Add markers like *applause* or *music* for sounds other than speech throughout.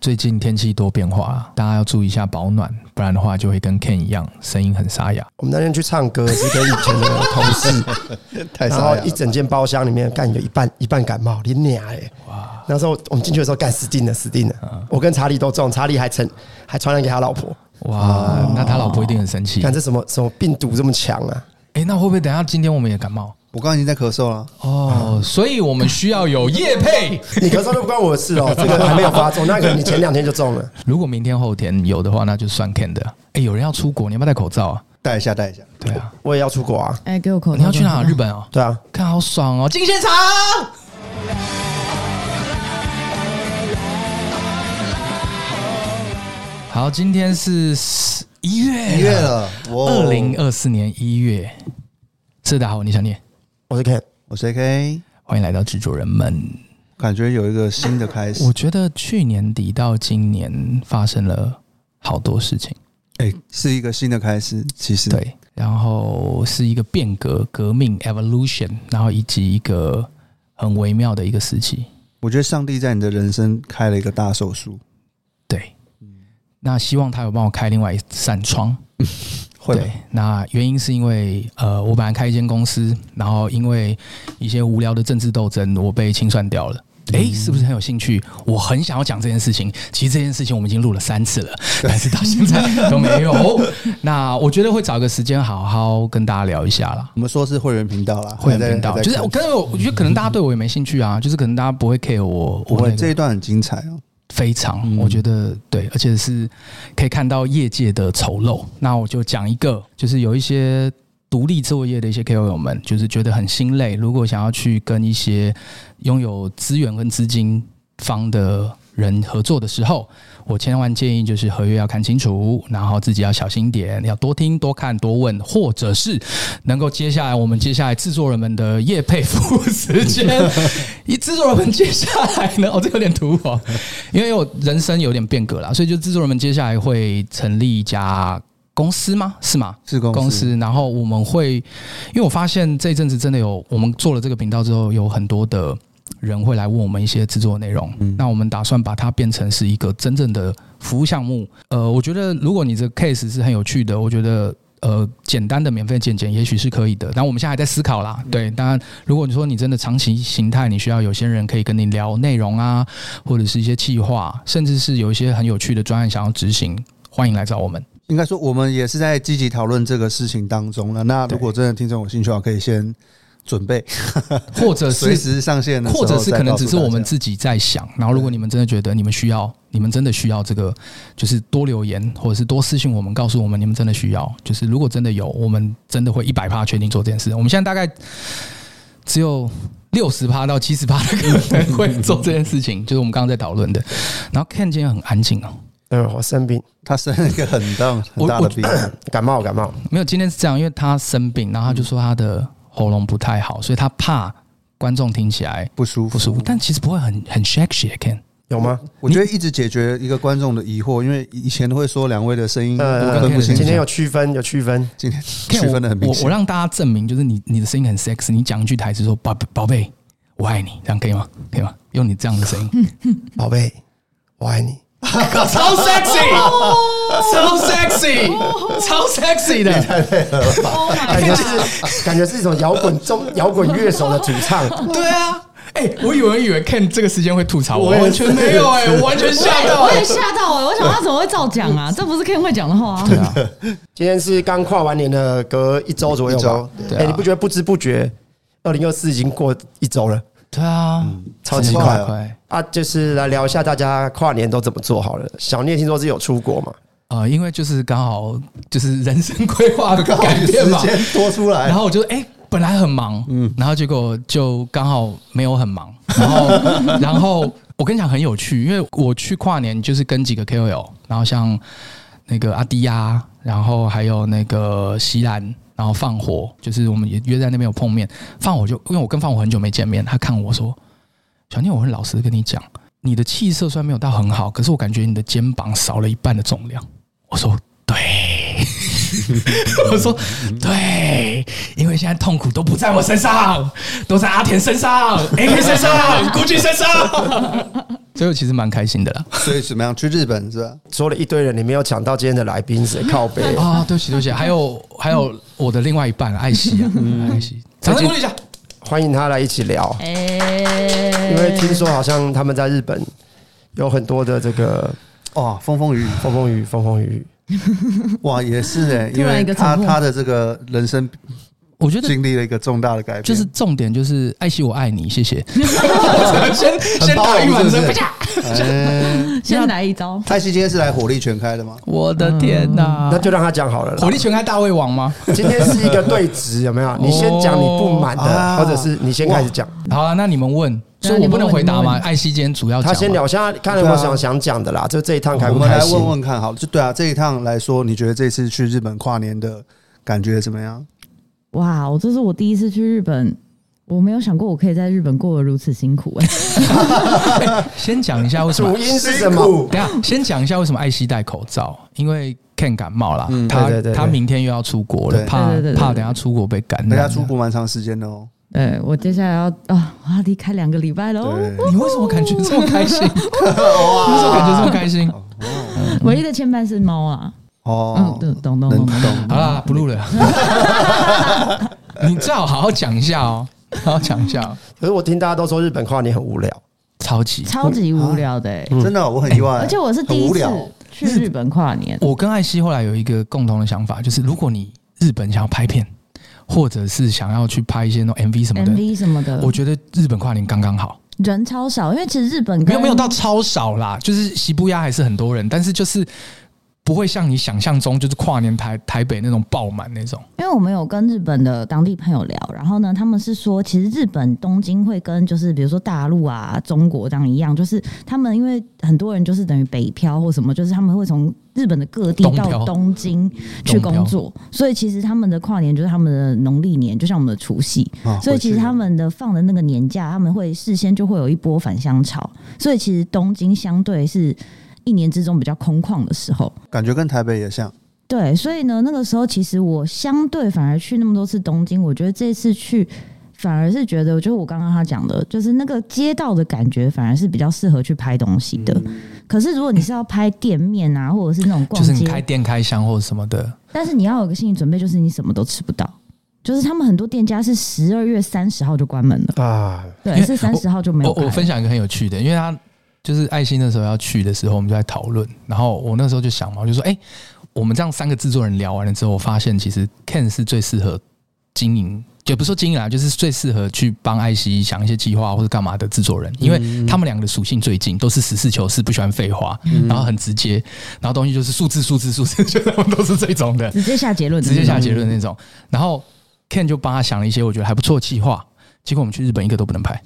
最近天气多变化，大家要注意一下保暖，不然的话就会跟 Ken 一样，声音很沙哑。我们那天去唱歌是跟以前的同事，*laughs* 然后一整间包厢里面干有一半一半感冒，你娘哎！哇！那时候我们进去的时候干死定了，死定了！我跟查理都中，查理还传还传染给他老婆。哇！那他老婆一定很生气。看这什么什么病毒这么强啊？哎，那会不会等下今天我们也感冒？我刚刚已经在咳嗽了哦，所以我们需要有叶配。*laughs* 你咳嗽都不关我的事哦，*laughs* 这个还没有发作，那可能你前两天就中了。如果明天后天有的话，那就算 can 的。哎，有人要出国，你要不要戴口罩啊？戴一下，戴一下。对啊，我也要出国啊。哎，给我口罩。你要去哪？日本哦。*laughs* 对啊，看好爽哦，进现场。好，今天是一月一月了，二零二四年一月。是的，好，你想念？我是 Ken，我是 AK，欢迎来到制作人们。感觉有一个新的开始。我觉得去年底到今年发生了好多事情，哎，是一个新的开始。其实对，然后是一个变革、革命 （evolution），然后以及一个很微妙的一个时期。我觉得上帝在你的人生开了一个大手术。对，那希望他有帮我开另外一扇窗。*laughs* 对，那原因是因为呃，我本来开一间公司，然后因为一些无聊的政治斗争，我被清算掉了。哎，是不是很有兴趣？我很想要讲这件事情。其实这件事情我们已经录了三次了，*laughs* 但是到现在都没有。*laughs* 那我觉得会找个时间好好跟大家聊一下啦。我们说是会员频道啦，会员频道就是我跟我，我觉得可能大家对我也没兴趣啊，就是可能大家不会 care 我。我会这一段很精彩哦。非常，我觉得对，而且是可以看到业界的丑陋。那我就讲一个，就是有一些独立作业的一些 KOL 们，就是觉得很心累。如果想要去跟一些拥有资源跟资金方的人合作的时候，我千万建议就是合约要看清楚，然后自己要小心点，要多听、多看、多问，或者是能够接下来我们接下来制作人们的业配服务时间。*laughs* 一制作人们接下来呢，*laughs* 哦，这有点突兀，因为我人生有点变革了，所以就制作人们接下来会成立一家公司吗？是吗？是公司。公司，然后我们会，因为我发现这一阵子真的有，我们做了这个频道之后，有很多的。人会来问我们一些制作内容，嗯，那我们打算把它变成是一个真正的服务项目。呃，我觉得如果你这个 case 是很有趣的，我觉得呃，简单的免费剪剪也许是可以的。但我们现在还在思考啦。对，当然，如果你说你真的长期形态，你需要有些人可以跟你聊内容啊，或者是一些计划，甚至是有一些很有趣的专案想要执行，欢迎来找我们。应该说，我们也是在积极讨论这个事情当中了。那如果真的听众有兴趣的话，可以先。准备，*laughs* *laughs* 或者是随时上线，或者是可能只是我们自己在想。然后，如果你们真的觉得你们需要，你们真的需要这个，就是多留言，或者是多私信我们，告诉我们你们真的需要。就是如果真的有，我们真的会一百趴确定做这件事。我们现在大概只有六十趴到七十趴的可能会做这件事情，*laughs* 就是我们刚刚在讨论的。然后 Ken 今天很安静哦，嗯，我生病，他生了一个很大很大的病，感冒感冒。没有，今天是这样，因为他生病，然后他就说他的。喉咙不太好，所以他怕观众听起来不舒服。不舒服，但其实不会很很 sexy，Ken 有吗？我觉得一直解决一个观众的疑惑，因为以前都会说两位的声音分不清。今天有区分，有区分，今天区分的很明显。我我让大家证明，就是你你的声音很 sexy，你讲一句台词说“宝宝贝，我爱你”，这样可以吗？可以吗？用你这样的声音，“ *laughs* 宝贝，我爱你”。*laughs* 超 sexy，超 sexy，超 sexy 的，太配合了吧？感觉是感觉是一种摇滚中摇滚乐手的主唱。对啊，哎、欸，我以为以为 Ken 这个时间会吐槽我，我完全没有哎、欸，我完全吓到，我也吓到哎，我想他怎么会照讲啊？*laughs* 这不是 Ken 会讲的话啊。对啊，今天是刚跨完年的，隔一周左右吧。哎、欸，你不觉得不知不觉，二零二四已经过一周了？对啊，嗯、超级快快啊！就是来聊一下大家跨年都怎么做好了。小聂听说是有出国嘛？呃，因为就是刚好就是人生规划的改变嘛，*laughs* 时间多出来。然后我就哎、欸，本来很忙，嗯，然后结果就刚好没有很忙。然后，*laughs* 然后我跟你讲很有趣，因为我去跨年就是跟几个 KOL，然后像那个阿迪呀，然后还有那个西兰。然后放火，就是我们也约在那边有碰面。放火就因为我跟放火很久没见面，他看我说：“小念，我很老实跟你讲，你的气色虽然没有到很好，可是我感觉你的肩膀少了一半的重量。”我说：“对。” *laughs* 我说：“对，因为现在痛苦都不在我身上，都在阿田身上、*laughs* AK 身上、古巨身上，所以我其实蛮开心的啦。所以怎么样？去日本是吧？说了一堆人，你没有抢到今天的来宾是 *laughs* 靠北啊！对不起，对不起，还有还有我的另外一半艾希啊，艾希，掌声鼓励一下，欢迎他来一起聊。因为听说好像他们在日本有很多的这个哦，风风雨雨，风风雨雨，风风雨雨。哇，也是哎、欸，*laughs* 因为他他的这个人生，我觉得经历了一个重大的改变。就是重点就是艾希，我爱你，谢谢。*laughs* 先先打预防针，先先来一招。艾希今天是来火力全开的吗？我的天哪，那就让他讲好了。火力全开大胃王吗？今天是一个对质，*laughs* 有没有？你先讲你不满的，或者是你先开始讲。好啊，那你们问。所以我不能回答吗？艾希今天主要他先聊，现在看有没有想想讲的啦。就这一趟开不开心？我们来问问看，好，就对啊，这一趟来说，你觉得这次去日本跨年的感觉怎么样？哇，我这是我第一次去日本，我没有想过我可以在日本过得如此辛苦 *laughs* 哎。先讲一下为什么？主因是什么？等下先讲一下为什么艾希戴口罩，因为 Ken 感冒了，他他明天又要出国了，怕怕等下出国被感染。等下出国蛮长时间的哦。对，我接下来要啊，我要离开两个礼拜喽。你为什么感觉这么开心？*laughs* 你为什么感觉这么开心？唯一的牵绊是猫啊。哦，懂懂懂懂。好啦，不录了。*laughs* 你最好好好讲一下哦，好好讲一下。可是我听大家都说日本跨年很无聊，超级超级无聊的，真的我很意外。而且我是第一次去日本跨年。我跟艾希后来有一个共同的想法，就是如果你日本想要拍片。或者是想要去拍一些那种 MV 什么的，MV 什么的，我觉得日本跨年刚刚好，人超少，因为其实日本没有没有到超少啦，就是西部亚还是很多人，但是就是。不会像你想象中，就是跨年台台北那种爆满那种。因为我们有跟日本的当地朋友聊，然后呢，他们是说，其实日本东京会跟就是比如说大陆啊、中国这样一样，就是他们因为很多人就是等于北漂或什么，就是他们会从日本的各地到东京去工作，所以其实他们的跨年就是他们的农历年，就像我们的除夕，所以其实他们的放的那个年假，他们会事先就会有一波返乡潮，所以其实东京相对是。一年之中比较空旷的时候，感觉跟台北也像。对，所以呢，那个时候其实我相对反而去那么多次东京，我觉得这次去反而是觉得，就是我刚刚他讲的，就是那个街道的感觉，反而是比较适合去拍东西的。嗯、可是如果你是要拍店面啊，或者是那种逛街，就是你开店开箱或者什么的，但是你要有个心理准备，就是你什么都吃不到。就是他们很多店家是十二月三十号就关门了啊，对，是三十号就没有。我我分享一个很有趣的，因为他。就是爱心那时候要去的时候，我们就在讨论。然后我那时候就想嘛，我就说：“哎、欸，我们这样三个制作人聊完了之后，我发现其实 Ken 是最适合经营，也不是说经营啊，就是最适合去帮艾希想一些计划或者干嘛的制作人，因为他们两个的属性最近，都是实事求是，不喜欢废话，然后很直接，然后东西就是数字、数字、数字，就他们都是这种的，直接下结论，直接下结论那种。然后 Ken 就帮他想了一些我觉得还不错的计划，结果我们去日本一个都不能拍。”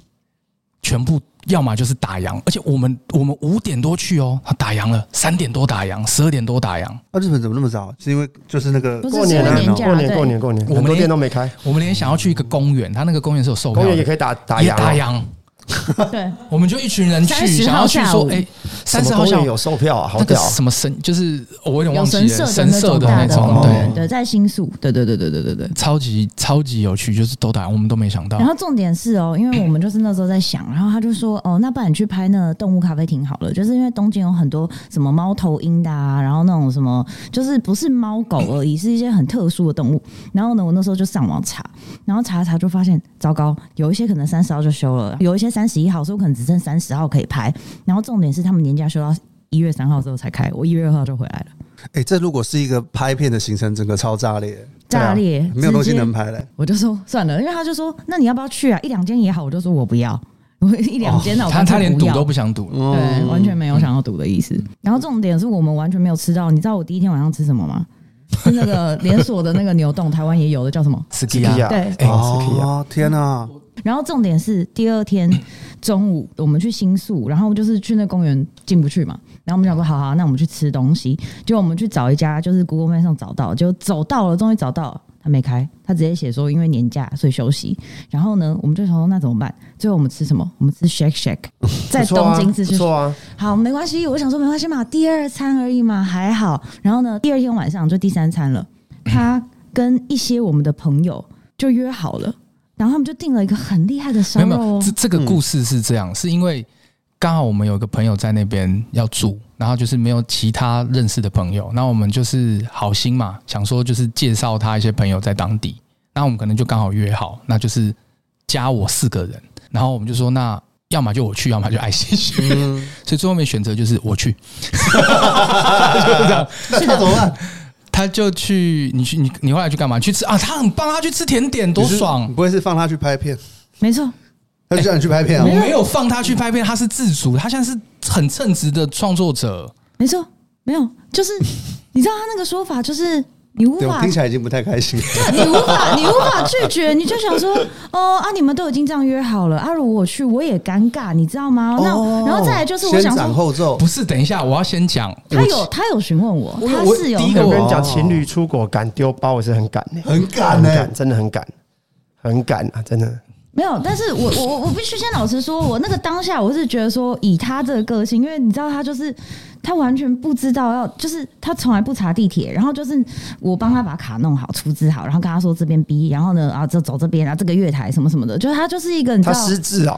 全部要么就是打烊，而且我们我们五点多去哦，他打烊了，三点多打烊，十二点多打烊。那日本怎么那么早？是因为就是那个过年啊，过年过年过年，我们店都没开，我们连想要去一个公园，他那个公园是有售票，公园也可以打打烊，打烊。*laughs* 对，我们就一群人去，想要去说，哎，三十号下午有售票啊，好屌！什么神？就是我有点忘记了，神社的那种，对对，在新宿，对对对对对对对，超级超级有趣，就是都打，我们都没想到。然后重点是哦，因为我们就是那时候在想，然后他就说，哦，那不然你去拍那个动物咖啡厅好了，就是因为东京有很多什么猫头鹰的啊，然后那种什么，就是不是猫狗而已，是一些很特殊的动物。然后呢，我那时候就上网查，然后查一查就发现，糟糕，有一些可能三十号就休了，有一些三十一号，所以可能。只剩三十号可以拍，然后重点是他们年假休到一月三号之后才开，我一月二号就回来了。哎、欸，这如果是一个拍片的行程，整个超炸裂，炸裂，啊、没有东西能拍了。我就说算了，因为他就说，那你要不要去啊？一两间也好，我就说我不要，我一两间那我他他连赌都不想赌，对，完全没有想要赌的意思。然后重点是我们完全没有吃到，你知道我第一天晚上吃什么吗？是那个连锁的那个牛洞，台湾也有的，叫什么？Sukiya。对，哦，天哪！然后重点是第二天 *coughs* 中午我们去新宿，然后就是去那公园进不去嘛，然后我们想说好好，那我们去吃东西，就我们去找一家，就是 Google Map 上找到，就走到了，终于找到了。他没开，他直接写说因为年假所以休息。然后呢，我们就想说那怎么办？最后我们吃什么？我们吃 Shake Shack，*laughs* 在东京吃。错啊，好，没关系。我想说没关系嘛，第二餐而已嘛，还好。然后呢，第二天晚上就第三餐了。他跟一些我们的朋友就约好了，然后他们就订了一个很厉害的烧肉哦。这这个故事是这样，是因为刚好我们有一个朋友在那边要住。然后就是没有其他认识的朋友，那我们就是好心嘛，想说就是介绍他一些朋友在当地，那我们可能就刚好约好，那就是加我四个人，然后我们就说那要么就我去，要么就艾希去，嗯、*laughs* 所以最后面选择就是我去，*laughs* 就是这样。那他怎么办？他就去，你去你你后来去干嘛？去吃啊？他很棒，他去吃甜点多爽！不会是放他去拍片？没错。他就叫你去拍片啊？我没有放他去拍片，他是自主，他现在是很称职的创作者。没错，没有，就是你知道他那个说法，就是你无法听起来已经不太开心。*laughs* 你无法，你无法拒绝，你就想说，哦啊，你们都已经这样约好了，啊，如果我去我也尴尬，你知道吗？那然后再来就是我想说，不是，等一下，我要先讲，他有他有询问我，他是有。第一个我跟你讲，情侣出国敢丢包我是很敢的，很敢的，真的很敢，很敢啊，真的。没有，但是我我我必须先老实说，我那个当下我是觉得说，以他这个个性，因为你知道他就是他完全不知道要，就是他从来不查地铁，然后就是我帮他把卡弄好、出资好，然后跟他说这边 B，然后呢啊就走这边啊这个月台什么什么的，就是他就是一个你知道他失智哦，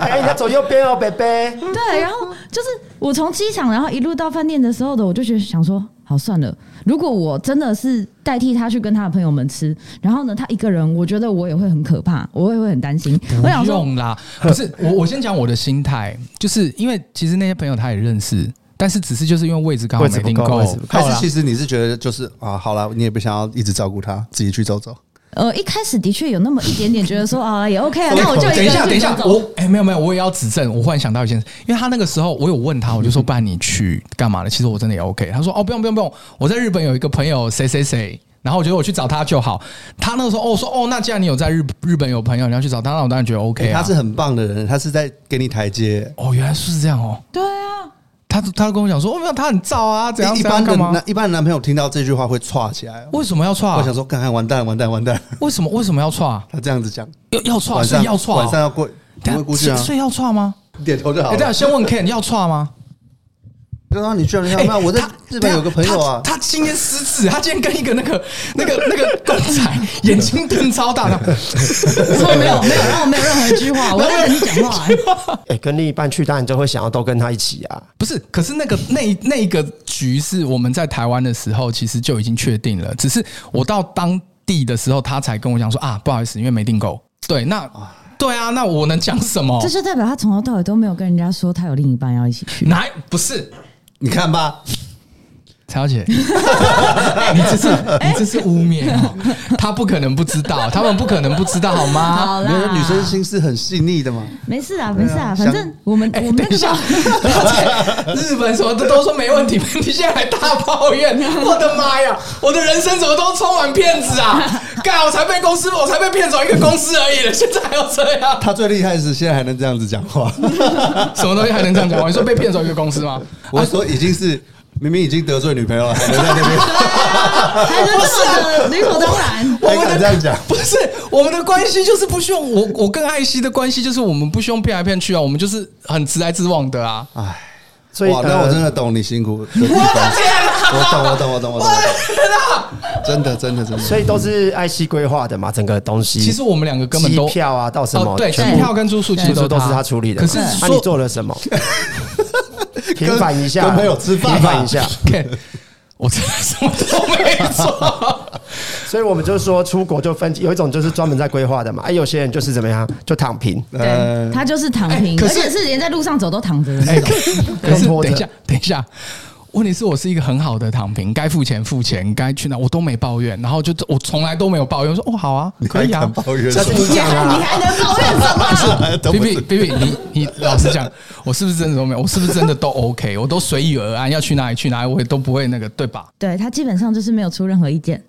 哎，你要走右边哦，贝贝。对，然后就是我从机场然后一路到饭店的时候的，我就觉得想说。好，算了。如果我真的是代替他去跟他的朋友们吃，然后呢，他一个人，我觉得我也会很可怕，我也会很担心。我想说，不用啦，不是 *laughs* 我，我先讲我的心态，就是因为其实那些朋友他也认识，但是只是就是因为位置刚好没定够，还是其实你是觉得就是啊，好了，你也不想要一直照顾他，自己去走走。呃，一开始的确有那么一点点觉得说啊，*laughs* 也 OK 啊，那我就等一下，等一下，我哎、欸，没有没有，我也要指正。我忽然想到一件事，因为他那个时候我有问他，我就说，不然你去干嘛了？其实我真的也 OK。他说哦，不用不用不用，我在日本有一个朋友谁谁谁，然后我觉得我去找他就好。他那个时候哦说哦，那既然你有在日日本有朋友，你要去找他，那我当然觉得 OK、啊。他是很棒的人，他是在给你台阶。哦，原来是这样哦。对啊。他他跟我讲说，哦，没有，他很燥啊，怎样？一般的男一般的男朋友听到这句话会歘起来。为什么要歘？我想说，看看完蛋，完蛋，完蛋。为什么？为什么要剉？他这样子讲，要要剉，所以要歘。晚上要过，等会估计啊，所以要剉吗？点头就好。哎，等下先问 Ken，要歘吗？刚刚你居然没有？我在日本有个朋友啊，他今天失智，他今天跟一个那个那个那个公仔眼睛瞪超大的，说没有没有，然后没有任何一句话，*laughs* 我在跟你讲话。哎，跟另一半去，当然就会想要都跟他一起啊。不是，可是那个那那个局是我们在台湾的时候，其实就已经确定了，只是我到当地的时候，他才跟我讲说啊，不好意思，因为没订购。对，那对啊，那我能讲什么？这就代表他从头到尾都没有跟人家说他有另一半要一起去。哪不是？你看吧，蔡小姐，*laughs* 你这是你这是污蔑哦，他不可能不知道，他们不可能不知道，好吗？好啦，女生心思很细腻的嘛。没事啊，没事啊，反正我们我们等一下，日本什么的都说没问题，你现在还大抱怨，*laughs* 我的妈呀，我的人生怎么都充满骗子啊？干，我才被公司，我才被骗走一个公司而已了，现在还要这样？他最厉害是现在还能这样子讲话，什么东西还能这样讲话？你说被骗走一个公司吗？我说已经是明明已经得罪女朋友了，*laughs* 还能在那边，还能这么理所当然？*laughs* 我敢这样讲？*laughs* 不是，我们的关系就是不需要我，我跟艾希的关系就是我们不需要骗来骗去啊，我们就是很直来直往的啊。哎，所以哇，那我真的懂你辛苦的地方。我懂，我懂，我懂，我懂。真的，真的，真的。所以都是艾希规划的嘛，整个东西。其实我们两个根本都机票啊，到什么？对，机票跟住宿其实都都是他处理的。可是，那你做了什么？*laughs* 平反一下，跟朋友吃饭，平反一下。*laughs* 我真的什么都没做。*laughs* 所以我们就说，出国就分有一种就是专门在规划的嘛，哎，有些人就是怎么样，就躺平。对，他就是躺平，而且是连在路上走都躺着的那种。可是，等一下，等一下。问题是我是一个很好的躺平，该付钱付钱，该去哪我都没抱怨，然后就我从来都没有抱怨，我说哦好啊，*laughs* 可以啊，抱怨，这是你讲啊，你还能抱怨什么？不是，B B B B，你你老实讲，我是不是真的都没有？*laughs* 我是不是真的都 OK？我都随遇而安，要去哪里去哪里，我也都不会那个，对吧？对，他基本上就是没有出任何意见。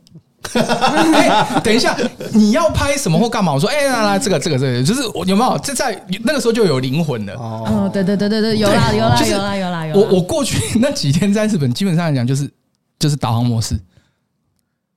欸、*laughs* 等一下，你要拍什么或干嘛？我说，哎、欸，来来，这个这个这个，就是我有没有这在那个时候就有灵魂了？哦，对对对对对，有啦有啦有啦有啦有。我我过去那几天在日本，基本上来讲就是就是导航模式。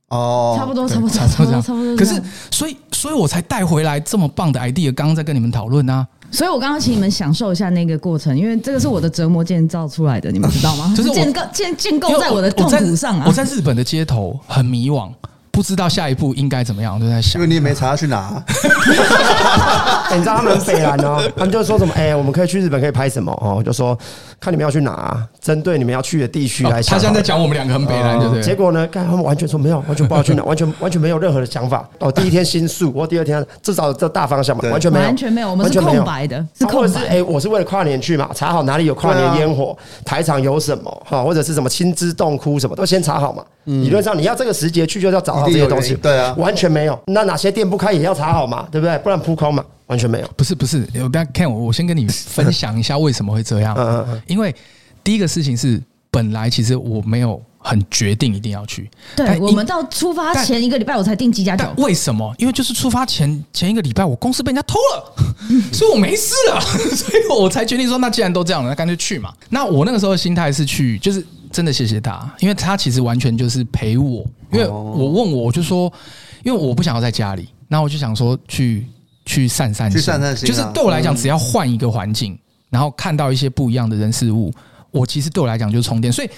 哦，差不多，差不多，差不多，差不多。可是，所以，所以我才带回来这么棒的 idea，刚刚在跟你们讨论啊。所以我刚刚请你们享受一下那个过程，因为这个是我的折磨建造出来的，你们知道吗？就是建构建建构在我的痛苦上啊。我在日本的街头很迷惘。不知道下一步应该怎么样，我就在想，因为你也没查要去哪、啊 *laughs* 欸。你知道他们北蓝哦，他们就说什么？哎、欸，我们可以去日本，可以拍什么？哦，就说看你们要去哪、啊，针对你们要去的地区来想、哦。他现在在讲我们两个很北南，对不对？结果呢，看他们完全说没有，完全不知道去哪，完全完全没有任何的想法。哦，第一天新宿，我第二天至少这大方向嘛，完全没有，完全没有，我们是空白的，是空白。是哎、欸，我是为了跨年去嘛，查好哪里有跨年烟火，台场有什么哈，或者是什么青之洞窟什么，都先查好嘛。理论上你要这个时节去，就要找到这些东西。对啊。完全没有，那哪些店不开也要查好嘛，对不对？不然扑空嘛，完全没有。不是不是，我不要看我，我先跟你分享一下为什么会这样。*laughs* 嗯嗯嗯。因为第一个事情是，本来其实我没有很决定一定要去。对，我们到出发前一个礼拜我才订机加酒。为什么？因为就是出发前前一个礼拜，我公司被人家偷了，*laughs* 所以我没事了，*laughs* 所以我才决定说，那既然都这样了，那干脆去嘛。那我那个时候的心态是去，就是真的谢谢他，因为他其实完全就是陪我，因为我问我，我就说。因为我不想要在家里，那我就想说去去散散心，去散散心。就是对我来讲，只要换一个环境，然后看到一些不一样的人事物，我其实对我来讲就是充电。所以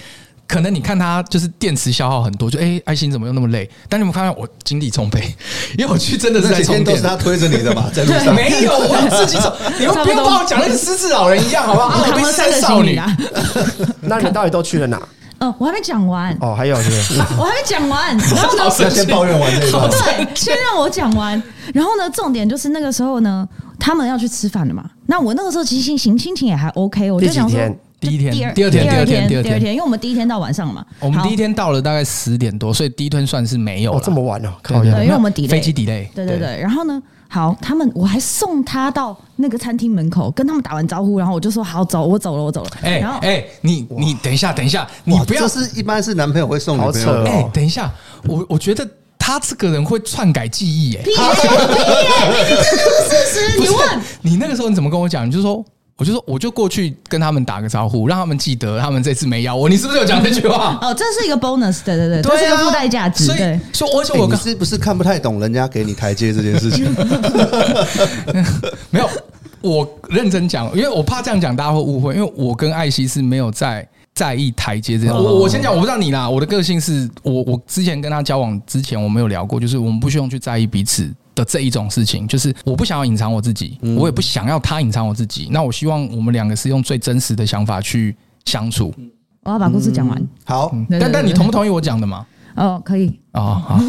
可能你看他就是电池消耗很多，就哎，爱心怎么又那么累？但你们看到我精力充沛，因为我去真的是在充电。都是他推着你的嘛，在路上没有，*laughs* 我自己走。你们不要把我讲的跟失智老人一样，好不好？我们三少女啊。*laughs* 那你们到底都去了哪？嗯，我还没讲完哦，还有是不是？*laughs* 我还没讲完，*laughs* 然后呢？要先抱怨完这一段，*laughs* 对，先让我讲完。然后呢，重点就是那个时候呢，他们要去吃饭了嘛。那我那个时候其实心情心情也还 OK，我就想说，第一天、第二、第二天、第二天、第二天，因为我们第一天到晚上嘛。我们第一天到了大概十点多，所以第一天算是没有。哦，这么晚了哦，对，因为我们 delay 飞机 delay。对对对，然后呢？好，他们我还送他到那个餐厅门口，跟他们打完招呼，然后我就说好走，我走了，我走了。哎，然后哎，你你等一下，等一下，你不要是一般是男朋友会送女朋友。哎，等一下，我我觉得他这个人会篡改记忆，哎，屁耶，事实，你问，你那个时候你怎么跟我讲？你就说。我就说，我就过去跟他们打个招呼，让他们记得他们这次没邀我。你是不是有讲这句话？哦，这是一个 bonus，对对对，这是一个附带价值。对，所以，而且我你是不是看不太懂人家给你台阶这件事情？*laughs* 没有，我认真讲，因为我怕这样讲大家会误会，因为我跟艾希是没有在在意台阶这件事。我我先讲，我不知道你啦，我的个性是我我之前跟他交往之前，我没有聊过，就是我们不需要去在意彼此。的这一种事情，就是我不想要隐藏我自己，我也不想要他隐藏我自己。那我希望我们两个是用最真实的想法去相处。我要把故事讲完。好，但但你同不同意我讲的吗？哦，可以。哦，好。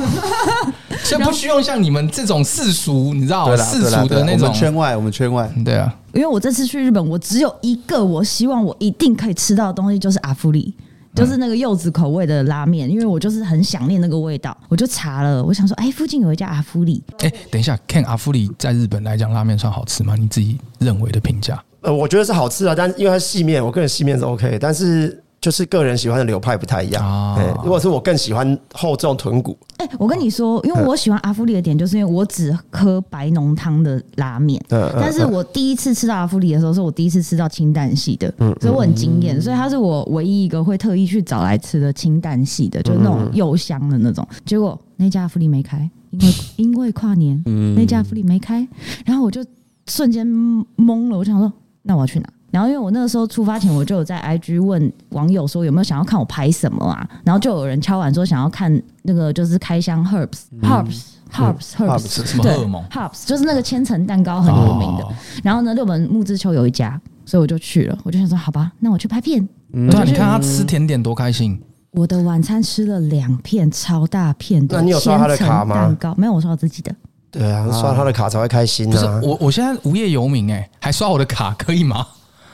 *laughs* 所以不需要像你们这种世俗，你知道世俗的那种圈外，我们圈外。对啊，因为我这次去日本，我只有一个我希望我一定可以吃到的东西，就是阿芙利。就是那个柚子口味的拉面，因为我就是很想念那个味道，我就查了，我想说，哎，附近有一家阿芙里。哎，等一下，Ken 阿芙里在日本来讲，拉面算好吃吗？你自己认为的评价？呃，我觉得是好吃啊，但是因为它细面，我个人细面是 OK，但是。就是个人喜欢的流派不太一样。如果是我更喜欢厚重豚骨。哎，我跟你说，因为我喜欢阿夫利的点，就是因为我只喝白浓汤的拉面。但是我第一次吃到阿夫利的时候，是我第一次吃到清淡系的，所以我很惊艳。所以它是我唯一一个会特意去找来吃的清淡系的，就是那种柚香的那种。结果那家阿夫利没开，因为 *laughs* 因为跨年，那家阿夫利没开，然后我就瞬间懵了。我想说，那我要去哪？然后，因为我那个时候出发前，我就有在 IG 问网友说有没有想要看我拍什么啊？然后就有人敲完说想要看那个就是开箱 herbs，herbs，herbs，herbs，对？Hops 就是那个千层蛋糕很有名的。然后呢，六本木之丘有一家，所以我就去了。我就想说，好吧，那我去拍片。对啊，你看他吃甜点多开心。我的晚餐吃了两片超大片的，那你有刷他的卡吗？蛋糕没有，我刷我自己的。对啊，刷他的卡才会开心啊。我我现在无业游民哎，还刷我的卡可以吗？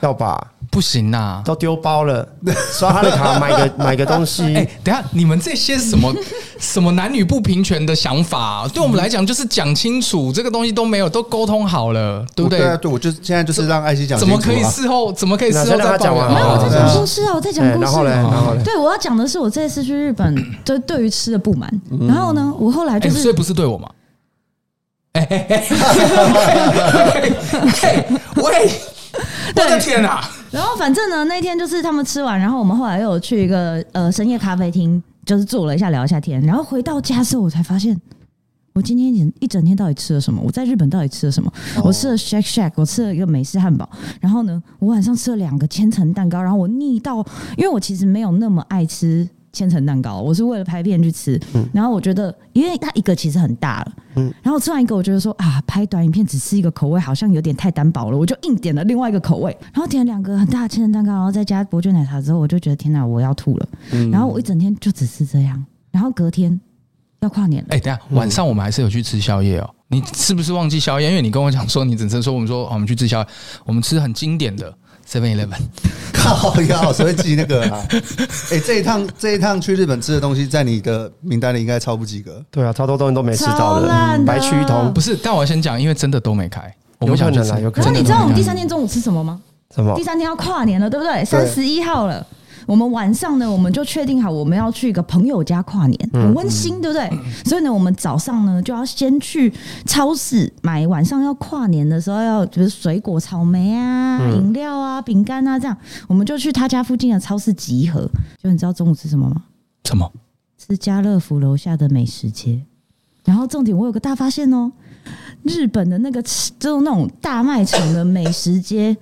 要吧，不行呐，都丢包了，刷他的卡买个 *laughs* 买个东西。哎，等下，你们这些什么 *laughs* 什么男女不平权的想法，对我们来讲就是讲清楚，这个东西都没有，都沟通好了，对不对？对啊，对，我就现在就是让艾希讲，怎么可以事后？怎么可以事后再讲完？没有，我在讲故事啊，我在讲故事。然后嘞，然后嘞，对，我要讲的是我这次去日本，*coughs* 对对于吃的不满。然后呢，我后来就是，所以不是对我吗？*laughs* 哎喂，我的天哪！*laughs* 然后反正呢，那天就是他们吃完，然后我们后来又有去一个呃深夜咖啡厅就是坐了一下聊一下天，然后回到家之后，我才发现我今天一一整天到底吃了什么？我在日本到底吃了什么？我吃了 Shake Shack，我吃了一个美式汉堡，然后呢，我晚上吃了两个千层蛋糕，然后我腻到，因为我其实没有那么爱吃。千层蛋糕，我是为了拍片去吃，然后我觉得，因为它一个其实很大了，嗯，然后吃完一个，我觉得说啊，拍短影片只吃一个口味好像有点太单薄了，我就硬点了另外一个口味，然后点了两个很大的千层蛋糕，然后再加伯爵奶茶之后，我就觉得天哪，我要吐了，然后我一整天就只吃这样，然后隔天要跨年了，哎，等下晚上我们还是有去吃宵夜哦，你是不是忘记宵夜？因为你跟我讲说你只是说我们说我们去吃宵夜，我们吃很经典的。Seven Eleven，靠腰，所以记那个啊？*laughs* 哎、欸，这一趟这一趟去日本吃的东西，在你的名单里应该超不及格。对啊，超多东西都没吃到的，的白区通不是。但我先讲，因为真的都没开，我们想去吃。然后你知道我们第三天中午吃什么吗？什么？第三天要跨年了，对不对？三十一号了。我们晚上呢，我们就确定好我们要去一个朋友家跨年，很温馨，对不对？所以呢，我们早上呢就要先去超市买晚上要跨年的时候要，比如水果、草莓啊、饮料啊、饼干啊这样，我们就去他家附近的超市集合。就你知道中午吃什么吗？什么？吃家乐福楼下的美食街。然后重点，我有个大发现哦，日本的那个吃就是那种大卖场的美食街，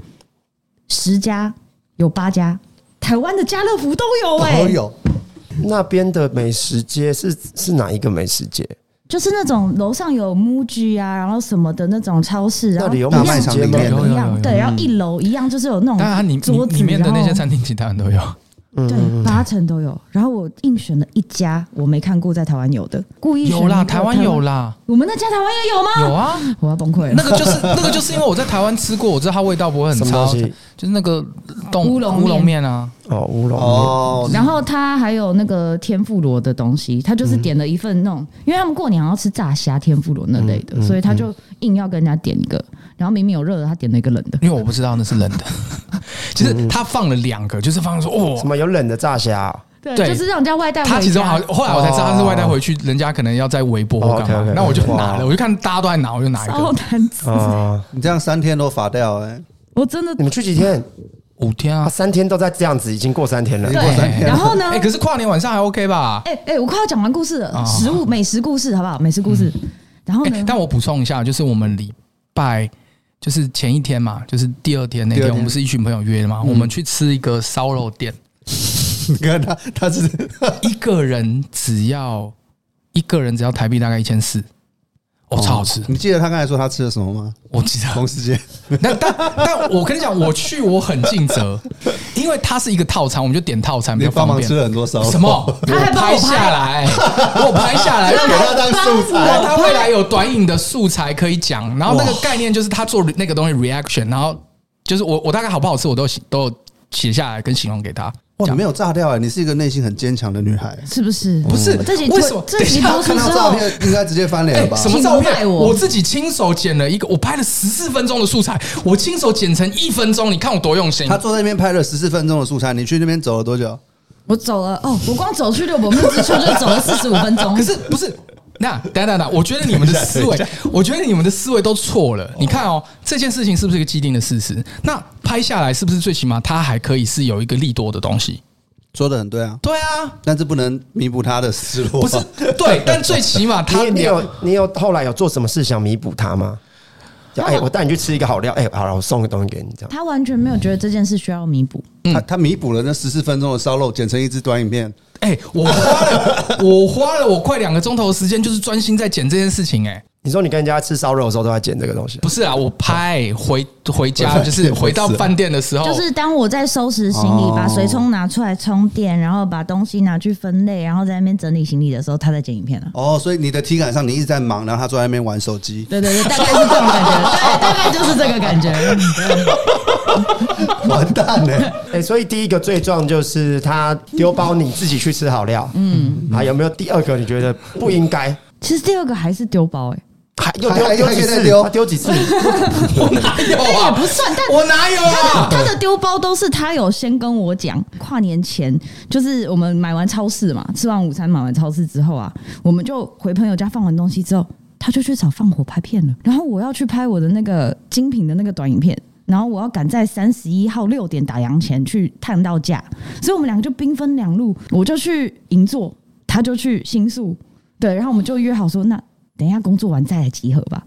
十家有八家。台湾的家乐福都有哎、欸，都有。那边的美食街是是哪一个美食街？就是那种楼上有 MUJI 啊，然后什么的那种超市，然后那里有大卖场里面一样，对，然后一楼一样就是有那种，当然，里里面的那些餐厅其他人都有。对，八成都有。然后我硬选了一家我没看过在台湾有的，故意有啦，台湾有啦。我们那家台湾也有吗？有啊，我要崩溃了。那个就是那个就是因为我在台湾吃过，我知道它味道不会很差。就是那个乌龙乌龙面啊，哦乌龙面。然后他还有那个天妇罗的东西，他就是点了一份那种，因为他们过年要吃炸虾、天妇罗那类的，所以他就硬要跟人家点一个。然后明明有热的，他点了一个冷的，因为我不知道那是冷的。*laughs* 就是他放了两个，就是放说哦，什么有冷的炸虾？对，就是让人家外带。他其中好，后来我才知道他是外带回去，人家可能要在微波或干嘛。那我就拿了，我就看大家都在拿，我就拿一个。超难吃啊！你这样三天都罚掉哎！我真的，你们去几天？五天啊，三天都在这样子，已经过三天了。对，然后呢？*laughs* 哎，可是跨年晚上还 OK 吧？哎哎，我快要讲完故事了，食物美食故事好不好？美食故事。然后呢？但我补充一下，就是我们礼拜。就是前一天嘛，就是第二天那天，我们是一群朋友约的嘛，我们去吃一个烧肉店。*laughs* 你看他，他是 *laughs* 一个人只要一个人只要台币大概一千四。哦，超好吃！你记得他刚才说他吃了什么吗？我记得同时间。但但但我跟你讲，我去我很尽责，因为它是一个套餐，我们就点套餐比较方便。吃了很多烧什么？*laughs* 他还拍下来，*laughs* 我拍下来，让给他当素材。他未来有短影的素材可以讲，然后那个概念就是他做那个东西 reaction，然后就是我我大概好不好吃，我都都有写下来跟形容给他。哇，你没有炸掉哎！你是一个内心很坚强的女孩，是不是？不是，为什么？这几张看到照片应该直接翻脸了吧？什么照片？我自己亲手剪了一个，我拍了十四分钟的素材，我亲手剪成一分钟，你看我多用心。他坐在那边拍了十四分钟的素材，你去那边走了多久？我走了哦，我光走去六本木之处就走了四十五分钟。*laughs* 可是不是？那等等等，我觉得你们的 *laughs* 思维，我觉得你们的思维都错了。你看哦，这件事情是不是一个既定的事实？那拍下来是不是最起码它还可以是有一个利多的东西？说的很对啊，对啊，但是不能弥补他的失落。不是对，但最起码他 *laughs* 你有你有后来有做什么事想弥补他吗？哎，我带你去吃一个好料，哎，好了，我送个东西给你，这样。他完全没有觉得这件事需要弥补，他他弥补了那十四分钟的烧肉，剪成一支短影片。哎，我花了我花了我快两个钟头的时间，就是专心在剪这件事情。哎，你说你跟人家吃烧肉的时候都在剪这个东西？不是啊，我拍回回家就是回到饭店的时候，就是当我在收拾行李，把随冲拿出来充电，然后把东西拿去分类，然后在那边整理行李的时候，他在剪影片了。哦，所以你的体感上你一直在忙，然后他坐在那边玩手机。对对对，大概是这种感觉，对，大概就是这个感觉。*laughs* *laughs* 完蛋了！哎，所以第一个罪状就是他丢包，你自己去吃好料。嗯，啊，有没有第二个？你觉得不应该？其实第二个还是丢包，哎，还又丢丢几次？丢丢几次？*laughs* 我哪有啊？也不算，但我哪有啊？他的丢包都是他有先跟我讲，跨年前就是我们买完超市嘛，吃完午餐买完超市之后啊，我们就回朋友家放完东西之后，他就去找放火拍片了。然后我要去拍我的那个精品的那个短影片。然后我要赶在三十一号六点打烊前去探到假，所以我们两个就兵分两路。我就去银座他就去新宿，对，然后我们就约好说，那等一下工作完再来集合吧。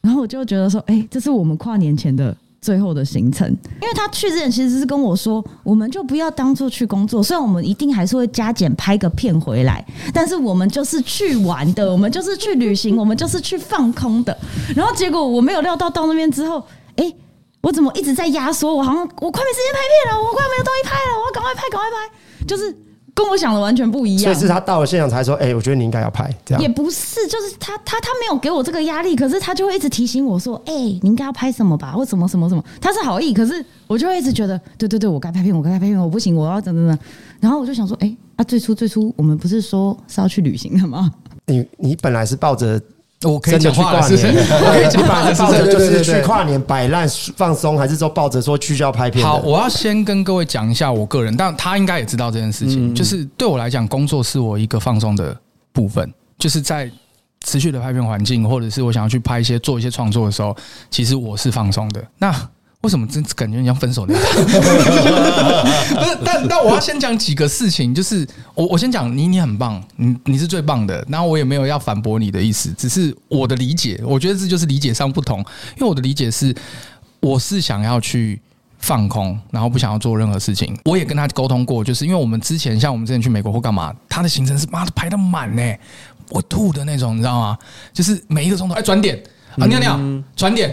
然后我就觉得说，哎，这是我们跨年前的最后的行程，因为他去之前其实是跟我说，我们就不要当做去工作，虽然我们一定还是会加减拍个片回来，但是我们就是去玩的，我们就是去旅行，我们就是去放空的。然后结果我没有料到到那边之后，哎，我怎么一直在压缩？我好像我快没时间拍片了，我快没有东西拍了，我要赶快拍，赶快拍，就是。跟我想的完全不一样，所以是他到了现场才说：“哎、欸，我觉得你应该要拍。”这样也不是，就是他他他没有给我这个压力，可是他就会一直提醒我说：“哎、欸，你应该要拍什么吧，或什么什么什么。”他是好意，可是我就会一直觉得：“对对对，我该拍片，我该拍片，我不行，我要怎怎么。”然后我就想说：“哎、欸，啊，最初最初我们不是说是要去旅行的吗？你你本来是抱着。”我可以讲话是是，我 *laughs* 可以讲话，抱着就是去跨年摆烂放松，还是说抱着说去就要拍片？好，我要先跟各位讲一下我个人，但他应该也知道这件事情。就是对我来讲，工作是我一个放松的部分，就是在持续的拍片环境，或者是我想要去拍一些做一些创作的时候，其实我是放松的。那为什么真感觉你像分手那样？*laughs* 不是，但但我要先讲几个事情，就是我我先讲你，你很棒，你你是最棒的。然后我也没有要反驳你的意思，只是我的理解，我觉得这就是理解上不同。因为我的理解是，我是想要去放空，然后不想要做任何事情。我也跟他沟通过，就是因为我们之前像我们之前去美国或干嘛，他的行程是妈的排得满呢，我吐的那种，你知道吗？就是每一个钟头哎转点。啊，尿尿，传点，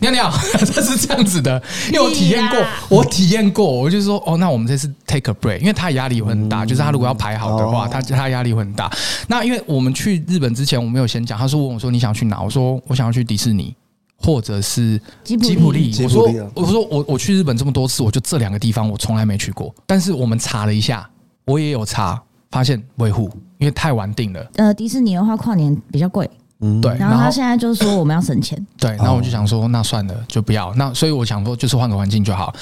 尿尿，*laughs* 它是这样子的，因为我体验过，我体验过，我就说，哦，那我们这次 take a break，因为他压力会很大，就是他如果要排好的话，他他压力会很大。那因为我们去日本之前，我没有先讲，他说问我说你想去哪？我说我想要去迪士尼，或者是吉普力。我说我说我我去日本这么多次，我就这两个地方我从来没去过。但是我们查了一下，我也有查，发现维护，因为太晚定了。呃，迪士尼的话，跨年比较贵。嗯，对。然后他现在就是说我们要省钱。*coughs* 对，然后我就想说，那算了，就不要。那所以我想说，就是换个环境就好。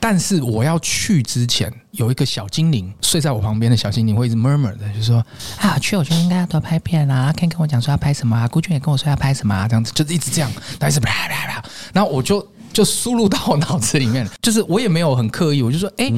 但是我要去之前，有一个小精灵睡在我旁边的小精灵会一直 murmur 的，就是说啊，去我觉得应该要多拍片啊。Ken 跟我讲说要拍什么啊？顾俊也跟我说要拍什么啊？这样子就是一直这样，但是啪啪啪。然后我就就输入到我脑子里面，*laughs* 就是我也没有很刻意，我就说，哎，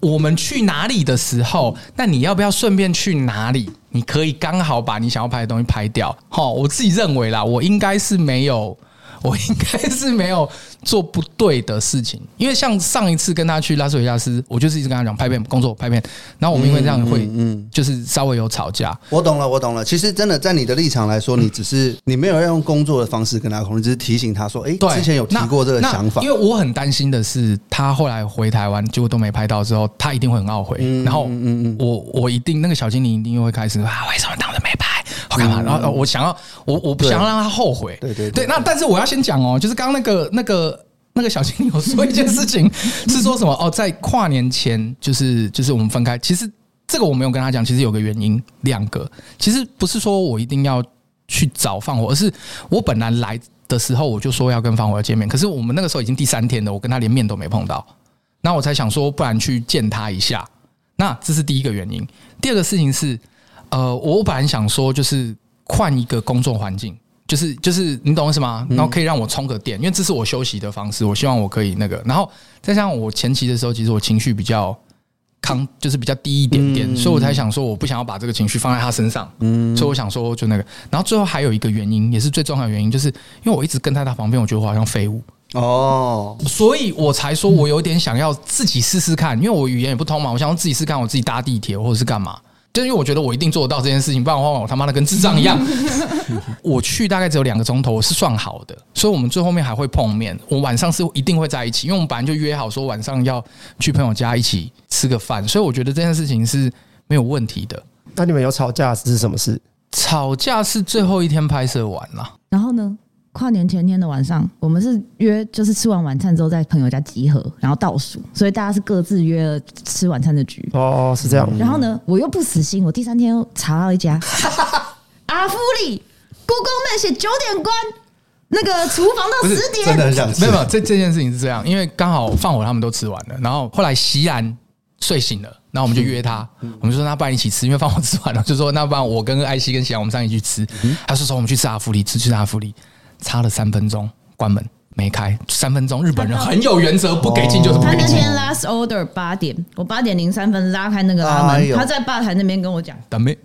我们去哪里的时候，那你要不要顺便去哪里？你可以刚好把你想要拍的东西拍掉，好，我自己认为啦，我应该是没有。我应该是没有做不对的事情，因为像上一次跟他去拉斯维加斯，我就是一直跟他讲拍片工作拍片，然后我们因为这样会，嗯，就是稍微有吵架。我懂了，我懂了。其实真的在你的立场来说，你只是你没有要用工作的方式跟他沟通，你只是提醒他说，哎，之前有提过这个想法。因为我很担心的是，他后来回台湾结果都没拍到之后，他一定会很懊悔。然后，嗯嗯，我我一定那个小精灵一定会开始啊，为什么当时没拍？我干嘛？然后我想要，我我不想要让他后悔。对对对。那但是我要先讲哦，就是刚刚那个那个那个小精灵有说一件事情，*laughs* 是说什么？哦，在跨年前，就是就是我们分开。其实这个我没有跟他讲，其实有个原因，两个。其实不是说我一定要去找放火，而是我本来来的时候我就说要跟放火要见面，可是我们那个时候已经第三天了，我跟他连面都没碰到。那我才想说，不然去见他一下。那这是第一个原因。第二个事情是。呃，我本来想说，就是换一个工作环境，就是就是你懂我意思吗？然后可以让我充个电，因为这是我休息的方式。我希望我可以那个，然后再加上我前期的时候，其实我情绪比较康，就是比较低一点点，所以我才想说，我不想要把这个情绪放在他身上。嗯，所以我想说，就那个。然后最后还有一个原因，也是最重要的原因，就是因为我一直跟在他旁边，我觉得我好像废物哦，所以我才说我有点想要自己试试看，因为我语言也不通嘛，我想要自己试试看，我自己搭地铁或者是干嘛。就因为我觉得我一定做得到这件事情，不然的话我他妈的跟智障一样。*laughs* 我去大概只有两个钟头，我是算好的，所以我们最后面还会碰面。我晚上是一定会在一起，因为我们本来就约好说晚上要去朋友家一起吃个饭，所以我觉得这件事情是没有问题的。那你们有吵架是什么事？吵架是最后一天拍摄完了，然后呢？跨年前天的晚上，我们是约，就是吃完晚餐之后在朋友家集合，然后倒数，所以大家是各自约了吃晚餐的局。哦，是这样。然后呢，我又不死心，我第三天又查到一家 *laughs* 阿芙丽，Google Map 写九点关，那个厨房到十点。真的很想吃。没有没有，这这件事情是这样，因为刚好放火他们都吃完了，然后后来席然睡醒了，然后我们就约他，我们就说那不然一起吃，因为放火吃完了，就说那不然我跟艾希跟席然我们上一起去吃。他说说我们去吃阿芙丽，吃吃阿芙丽。差了三分钟，关门没开。三分钟，日本人很有原则，不给进就是不给进。他那天 last order 八点，我八点零三分拉开那个拉门，他在吧台那边跟我讲，等没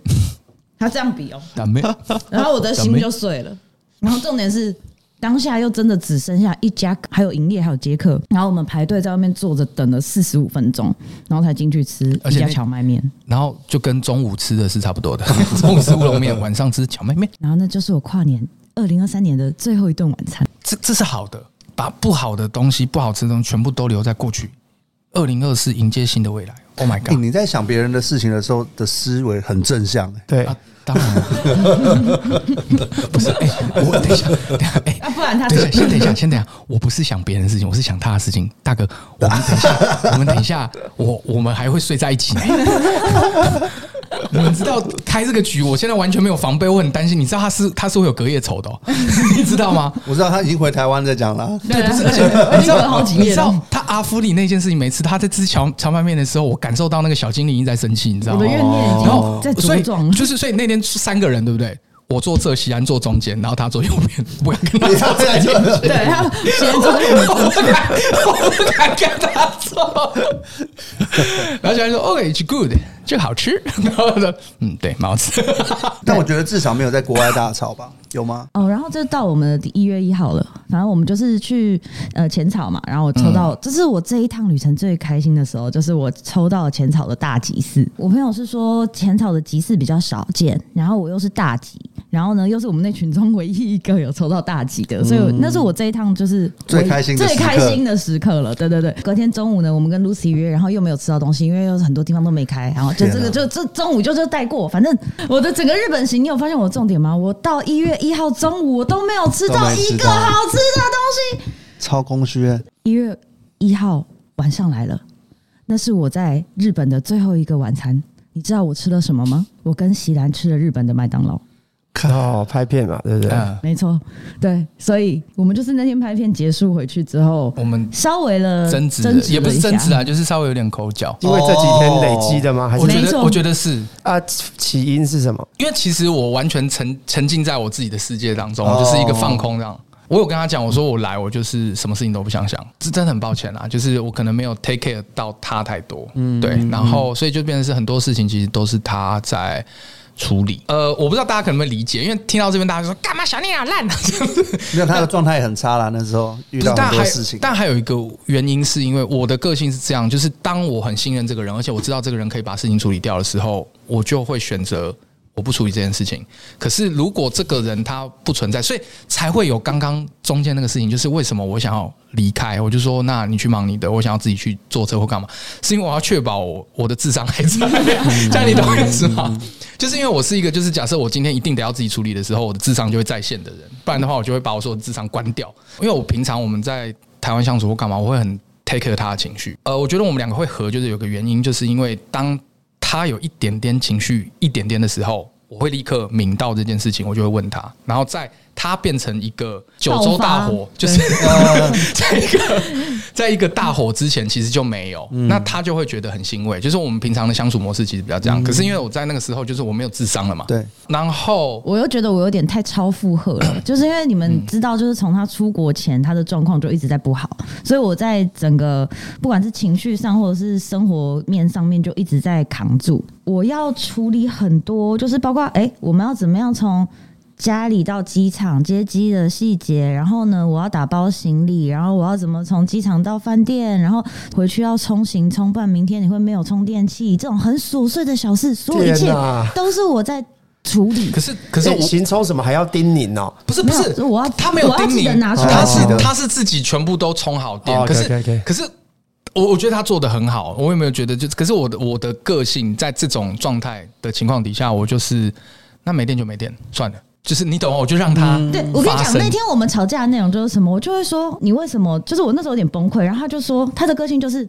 他这样比哦，没，*laughs* 然后我的心就碎了。然后重点是当下又真的只剩下一家，还有营业，还有接客。然后我们排队在外面坐着等了四十五分钟，然后才进去吃一家荞麦面。然后就跟中午吃的是差不多的，*laughs* 中午吃乌龙面，晚上吃荞麦面。然后那就是我跨年二零二三年的最后一顿晚餐。这这是好的，把不好的东西、不好吃的东西全部都留在过去。二零二四迎接新的未来。Oh my god！你在想别人的事情的时候的思维很正向，对。啊当然 *laughs* 不是，哎、欸，我等一下，等一下，哎、欸，不然他等一下，先等一下，先等一下，我不是想别人的事情，我是想他的事情。大哥，*laughs* 我们等一下，我们等一下，我我们还会睡在一起呢。*laughs* *laughs* 你们知道开这个局，我现在完全没有防备，我很担心。你知道他是他是会有隔夜仇的、哦，*laughs* 你知道吗？我知道他已经回台湾在讲了。对，不是，而且你知道好几你知道他阿福里那件事情，每次他在吃荞荞麦面的时候，我感受到那个小精灵一直在生气，你知道吗？我的怨念已经在茁壮，就是所以那天三个人，对不对？我坐这，西安坐中间，然后他坐右边，不要跟他坐在一起。对，他西安坐右边，*laughs* 我不敢跟他坐。然后西安说：“OK，it's good，就好吃。”然后说：“嗯，对，蛮好吃。*laughs* ”但我觉得至少没有在国外大吵吧？有吗？哦，然后就到我们的一月一号了。反正我们就是去呃浅草嘛，然后我抽到，这是我这一趟旅程最开心的时候，就是我抽到了浅草的大吉寺。我朋友是说浅草的集市比较少见，然后我又是大吉。然后呢，又是我们那群中唯一一个有抽到大吉的，所以那是我这一趟就是最开心、最开心的时刻了。对对对，隔天中午呢，我们跟 Lucy 约，然后又没有吃到东西，因为又是很多地方都没开，然后就这个就这中午就就带过。反正我的整个日本行，你有发现我的重点吗？我到一月一号中午，我都没有吃到一个好吃的东西，超空虚。一月一号晚上来了，那是我在日本的最后一个晚餐。你知道我吃了什么吗？我跟席兰吃了日本的麦当劳。哦，拍片嘛，对不对？嗯、没错，对，所以我们就是那天拍片结束回去之后，我们稍微了争执，也不是争执啊，就是稍微有点口角，因为这几天累积的吗？还是我觉得，我觉得是啊，起因是什么？因为其实我完全沉沉浸在我自己的世界当中，就是一个放空这样。我有跟他讲，我说我来，我就是什么事情都不想想，这真的很抱歉啦，就是我可能没有 take care 到他太多，嗯，对，然后所以就变成是很多事情其实都是他在。处理呃，我不知道大家可能会理解，因为听到这边大家就说干嘛小聂啊烂啊这样子，没有他的状态很差啦。那时候遇到很多事情，但还有一个原因是因为我的个性是这样，就是当我很信任这个人，而且我知道这个人可以把事情处理掉的时候，我就会选择。我不处理这件事情，可是如果这个人他不存在，所以才会有刚刚中间那个事情，就是为什么我想要离开，我就说那你去忙你的，我想要自己去坐车或干嘛，是因为我要确保我我的智商还在，*laughs* 这样你懂我意思吗？就是因为我是一个，就是假设我今天一定得要自己处理的时候，我的智商就会在线的人，不然的话我就会把我所有的智商关掉，因为我平常我们在台湾相处或干嘛，我会很 take care 他的情绪，呃，我觉得我们两个会合，就是有个原因，就是因为当。他有一点点情绪，一点点的时候，我会立刻明到这件事情，我就会问他，然后在。他变成一个九州大火，就是呃，*laughs* 在一个在一个大火之前，其实就没有。那他就会觉得很欣慰。就是我们平常的相处模式其实比较这样。可是因为我在那个时候，就是我没有智商了嘛。对。然后我又觉得我有点太超负荷了，就是因为你们知道，就是从他出国前，他的状况就一直在不好，所以我在整个不管是情绪上或者是生活面上面，就一直在扛住。我要处理很多，就是包括哎，我们要怎么样从。家里到机场接机的细节，然后呢，我要打包行李，然后我要怎么从机场到饭店，然后回去要充行充，不然明天你会没有充电器，这种很琐碎的小事，所有一切都是我在处理。可是可是行充什么还要叮咛哦？不是不是，我要他没有叮咛，拿出来他是他是自己全部都充好电。可是可是我我觉得他做的很好，我有没有觉得就？可是我的我的个性在这种状态的情况底下，我就是那没电就没电，算了。就是你懂，我就让他。对，我跟你讲，那天我们吵架的内容就是什么，我就会说你为什么？就是我那时候有点崩溃，然后他就说他的个性就是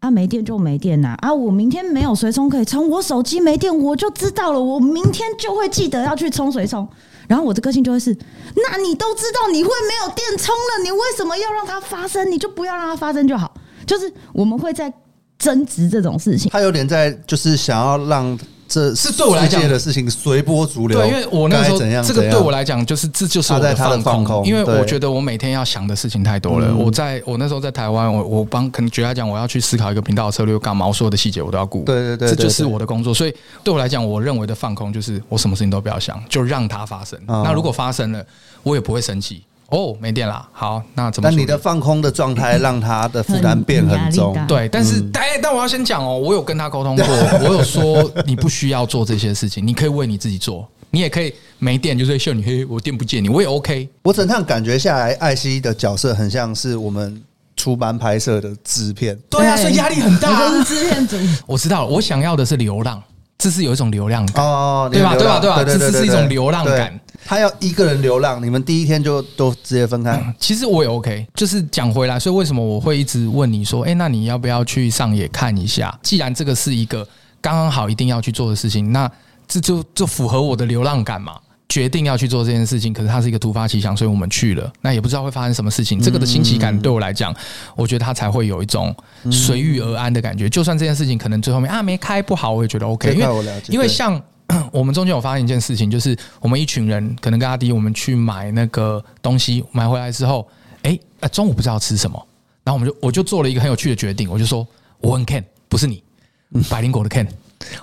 啊，没电就没电呐啊，我明天没有随充可以充，我手机没电我就知道了，我明天就会记得要去充随充。然后我的个性就会是，那你都知道你会没有电充了，你为什么要让它发生？你就不要让它发生就好。就是我们会在争执这种事情，他有点在就是想要让。这是对我来讲的事情随波逐流。对，因为我那时候这个对我来讲就是这就是我的放空，因为我觉得我每天要想的事情太多了。我在我那时候在台湾，我我帮可能觉得来讲，我要去思考一个频道的策略干嘛，我所有的细节我都要顾。对对对，这就是我的工作。所以对我来讲，我认为的放空就是我什么事情都不要想，就让它发生。那如果发生了，我也不会生气。哦，没电了。好，那怎么？但你的放空的状态让他的负担变很重。对，但是，但但我要先讲哦，我有跟他沟通过，*laughs* 我有说你不需要做这些事情，你可以为你自己做，你也可以没电就是秀你嘿，我电不借你，我也 OK。我整趟感觉下来，艾希的角色很像是我们出班拍摄的制片。对啊，所以压力很大。都 *laughs* 是制片组。我知道，我想要的是流浪。这是有一种流浪感哦，对吧？对吧？对吧？这是是一种流浪感。他要一个人流浪，你们第一天就都直接分开。嗯、其实我也 OK，就是讲回来，所以为什么我会一直问你说，哎，那你要不要去上野看一下？既然这个是一个刚刚好一定要去做的事情，那这就就符合我的流浪感嘛。决定要去做这件事情，可是它是一个突发奇想，所以我们去了。那也不知道会发生什么事情。这个的新奇感对我来讲，我觉得它才会有一种随遇而安的感觉。就算这件事情可能最后面啊没开不好，我也觉得 OK。因为因为像 *clears throat* 我们中间有发生一件事情，就是我们一群人可能跟阿迪我们去买那个东西，买回来之后，哎，中午不知道吃什么，然后我们就我就做了一个很有趣的决定，我就说我问 Ken，不是你，百灵果的 Ken，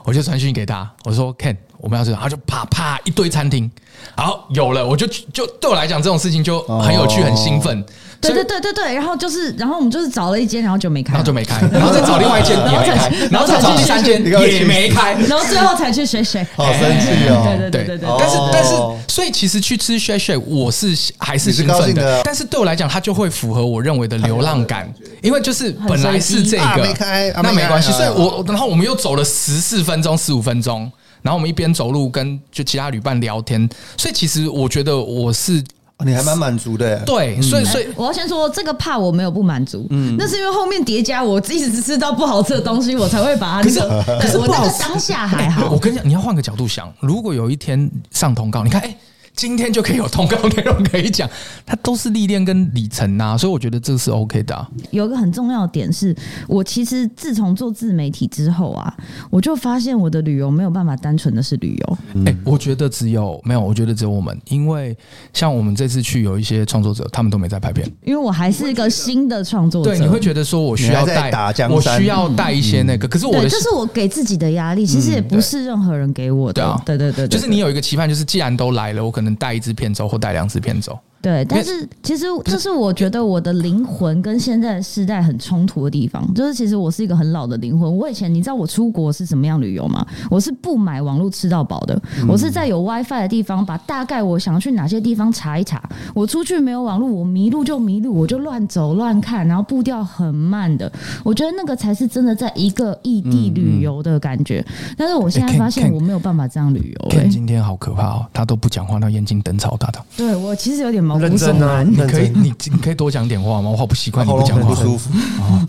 我就传讯给他，我说 Ken。我们要吃，然后就啪啪一堆餐厅，好有了，我就就对我来讲这种事情就很有趣，很兴奋。对对对对对，然后就是，然后我们就是找了一间，然后就没开，然后就没开，然后再找另外一间 *laughs* 也没开，然后再找第三间也没开，然后最后才去 Shake Shack。好生气哦！对对对对对，但是但是，所以其实去吃 Shake Shack，我是还是兴奋的。但是对我来讲，它就会符合我认为的流浪感，因为就是本来是这个没开，那没关系。所以我然后我们又走了十四分钟、十五分钟。然后我们一边走路跟就其他旅伴聊天，所以其实我觉得我是你还蛮满足的。对，所以所以我要先说这个怕我没有不满足，嗯，那是因为后面叠加我一直吃到不好吃的东西，我才会把它。可是可是我那个当下还好。我跟你讲，你要换个角度想，如果有一天上通告，你看，哎。今天就可以有通告内容可以讲，它都是历练跟里程呐，所以我觉得这是 OK 的啊。有一个很重要的点是，我其实自从做自媒体之后啊，我就发现我的旅游没有办法单纯的是旅游。哎，我觉得只有没有，我觉得只有我们，因为像我们这次去有一些创作者，他们都没在拍片，因为我还是一个新的创作者。对，你会觉得说我需要带，我需要带一些那个，可是我的这是我给自己的压力，其实也不是任何人给我的。对对对，就是你有一个期盼，就是既然都来了，我可能。能带一支片走，或带两支片走。对，但是其实这是我觉得我的灵魂跟现在的时代很冲突的地方。就是其实我是一个很老的灵魂。我以前你知道我出国是怎么样旅游吗？我是不买网络吃到饱的。我是在有 WiFi 的地方，把大概我想去哪些地方查一查。我出去没有网络，我迷路就迷路，我就乱走乱看，然后步调很慢的。我觉得那个才是真的在一个异地旅游的感觉。但是我现在发现我没有办法这样旅游。Ken 今天好可怕哦，他都不讲话，那眼睛瞪超大的。对我其实有点毛骨悚然。你可以，你你可以多讲点话吗？我好不习惯你不讲话，不舒服。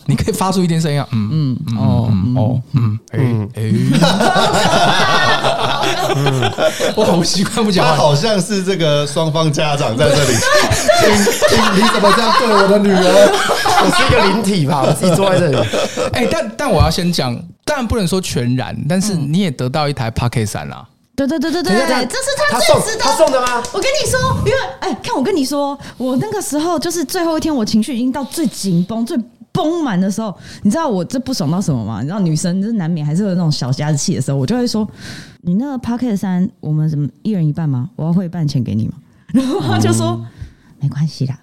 你可以发出一点声音啊，嗯嗯哦哦嗯哎哎，*laughs* 我好不习惯不讲话，好像是这个双方家长在这里。*laughs* 你怎么这样对我的女儿？我是一个灵体吧，我自己 *laughs* 坐在这里。哎，但但我要先讲，当然不能说全然，但是你也得到一台 Podcast 3啦。对对对对对，这是他最值得。他送的吗？我跟你说，因为哎，看我跟你说，我那个时候就是最后一天，我情绪已经到最紧绷、最绷满的时候。你知道我这不爽到什么吗？你知道女生就是难免还是有那种小家子气的时候，我就会说：“你那个 Podcast 三我们怎么一人一半吗？我要汇半钱给你吗？” *laughs* 然后他就说：“嗯、没关系啦。”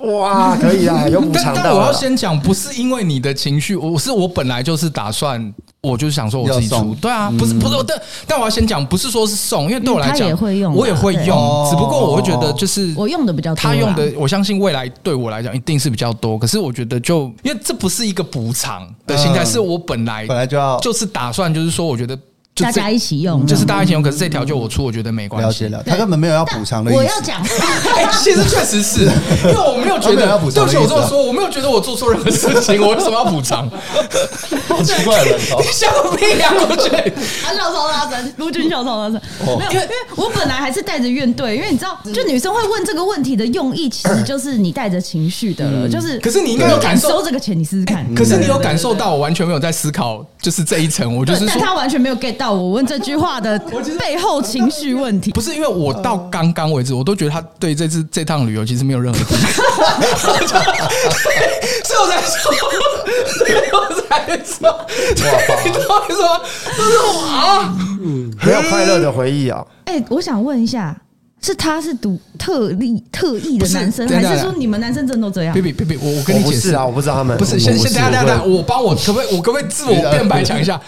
哇，可以啊，有补偿的。但我要先讲，不是因为你的情绪，我是我本来就是打算，我就是想说我自己出。对啊，不是不是，但但我要先讲，不是说是送，因为对我来讲，我也会用，只不过我会觉得就是我用的比较多，他用的，我相信未来对我来讲一定是比较多。可是我觉得就因为这不是一个补偿的心态，是我本来本来就要就是打算，就是说我觉得。大家一起用，就是大家一起用。可是这条就我出，我觉得没关系。了，他根本没有要补偿的意思。我要讲，哎，*laughs* 其实确实是因为我没有觉得要补偿。对不起，我这么说，我没有觉得我做错任何事情，*laughs* 我为什么要补偿？好奇怪你笑个屁呀！我觉得他笑超大声，卢军笑超大声。没有，因为因为我本来还是带着怨怼，因为你知道，就女生会问这个问题的用意，其实就是你带着情绪的了。就是，可是你应该有感受收这个钱，你试试看。可是你有感受到，我完全没有在思考，就是这一层，我就是说，但他完全没有 get 到。到我问这句话的背后情绪问题。不是因为我到刚刚为止，我都觉得他对这次这趟旅游其实没有任何。所以我在说，所以我才说，你知道为什么？就是啊，嗯，没有快乐的回忆啊。哎，我想问一下。是他是独特例特异的男生，还是说你们男生真的都这样？别别别别，我我跟你解释啊，我不知道他们不是先先等下等下，我帮我可不可以我可不可以自我辩白讲一下？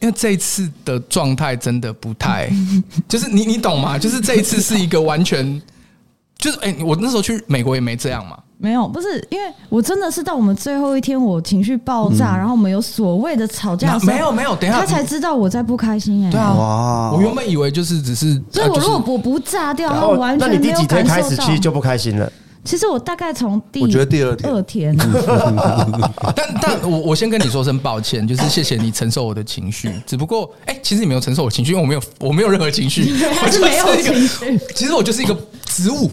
因为这一次的状态真的不太，*laughs* 就是你你懂吗？就是这一次是一个完全，*laughs* 就是哎，我那时候去美国也没这样嘛。没有，不是因为我真的是到我们最后一天，我情绪爆炸，然后我们有所谓的吵架。没有没有，等一下他才知道我在不开心哎。对啊，哇！我原本以为就是只是，所以我如果我不炸掉，他完全没有感受到。那你第几天开始其实就不开心了？其实我大概从第我觉得第二天，二天。*laughs* 但但我我先跟你说声抱歉，就是谢谢你承受我的情绪。只不过哎，其实你没有承受我情绪，因为我没有我没有任何情绪，*laughs* 我是没有情绪。其实 *laughs* 我就是一个植物。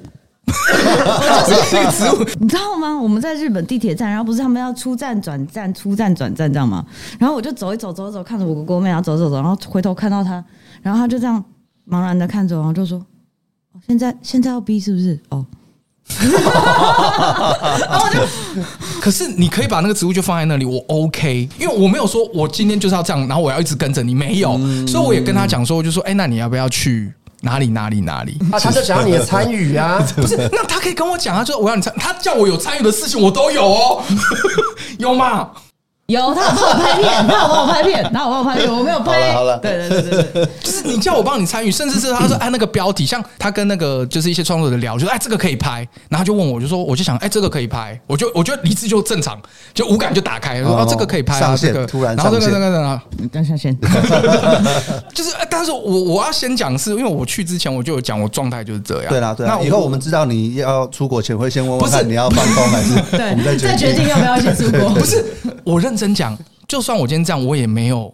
你知道吗？我们在日本地铁站，然后不是他们要出站转站、出站转站这样吗？然后我就走一走，走一走，看着我哥哥妹，然后走走走，然后回头看到他，然后他就这样茫然的看着我，然后就说：“现在现在要逼是不是？”哦，然后我就，可是你可以把那个植物就放在那里，我 OK，因为我没有说我今天就是要这样，然后我要一直跟着你，没有，所以我也跟他讲说，我就说：“哎，那你要不要去？”哪里哪里哪里啊！他就想要你的参与啊，*laughs* 不是？那他可以跟我讲啊，就我要你参，他叫我有参与的事情，我都有哦，*laughs* 有吗？有，他有帮我拍片，他有帮我拍片，他有帮我拍片，我没有拍。好了，对对对对，*laughs* 就是你叫我帮你参与，甚至是他说哎那个标题，像他跟那个就是一些创作者聊，就说哎这个可以拍，然后就问我，就说我就想哎这个可以拍，我就我觉得理智就正常，就五感就打开，说啊这个可以拍啊，这个突然，然后这个这个呢，你等下先，*laughs* *laughs* 就是但是我我要先讲是因为我去之前我就有讲我状态就是这样，对啦对，那以后我们知道你要出国前会先问问看你要放空还是对，我们再决定要不要一起出国，不是我认真讲。就算我今天这样，我也没有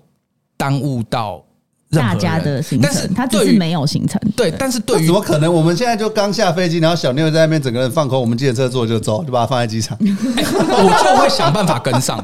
耽误到大家的行程。但是他只是没有行程。对，但是对于怎么可能？我们现在就刚下飞机，然后小妞在那边整个人放空，我们计程车坐就走，就把它放在机场。*laughs* 我就会想办法跟上，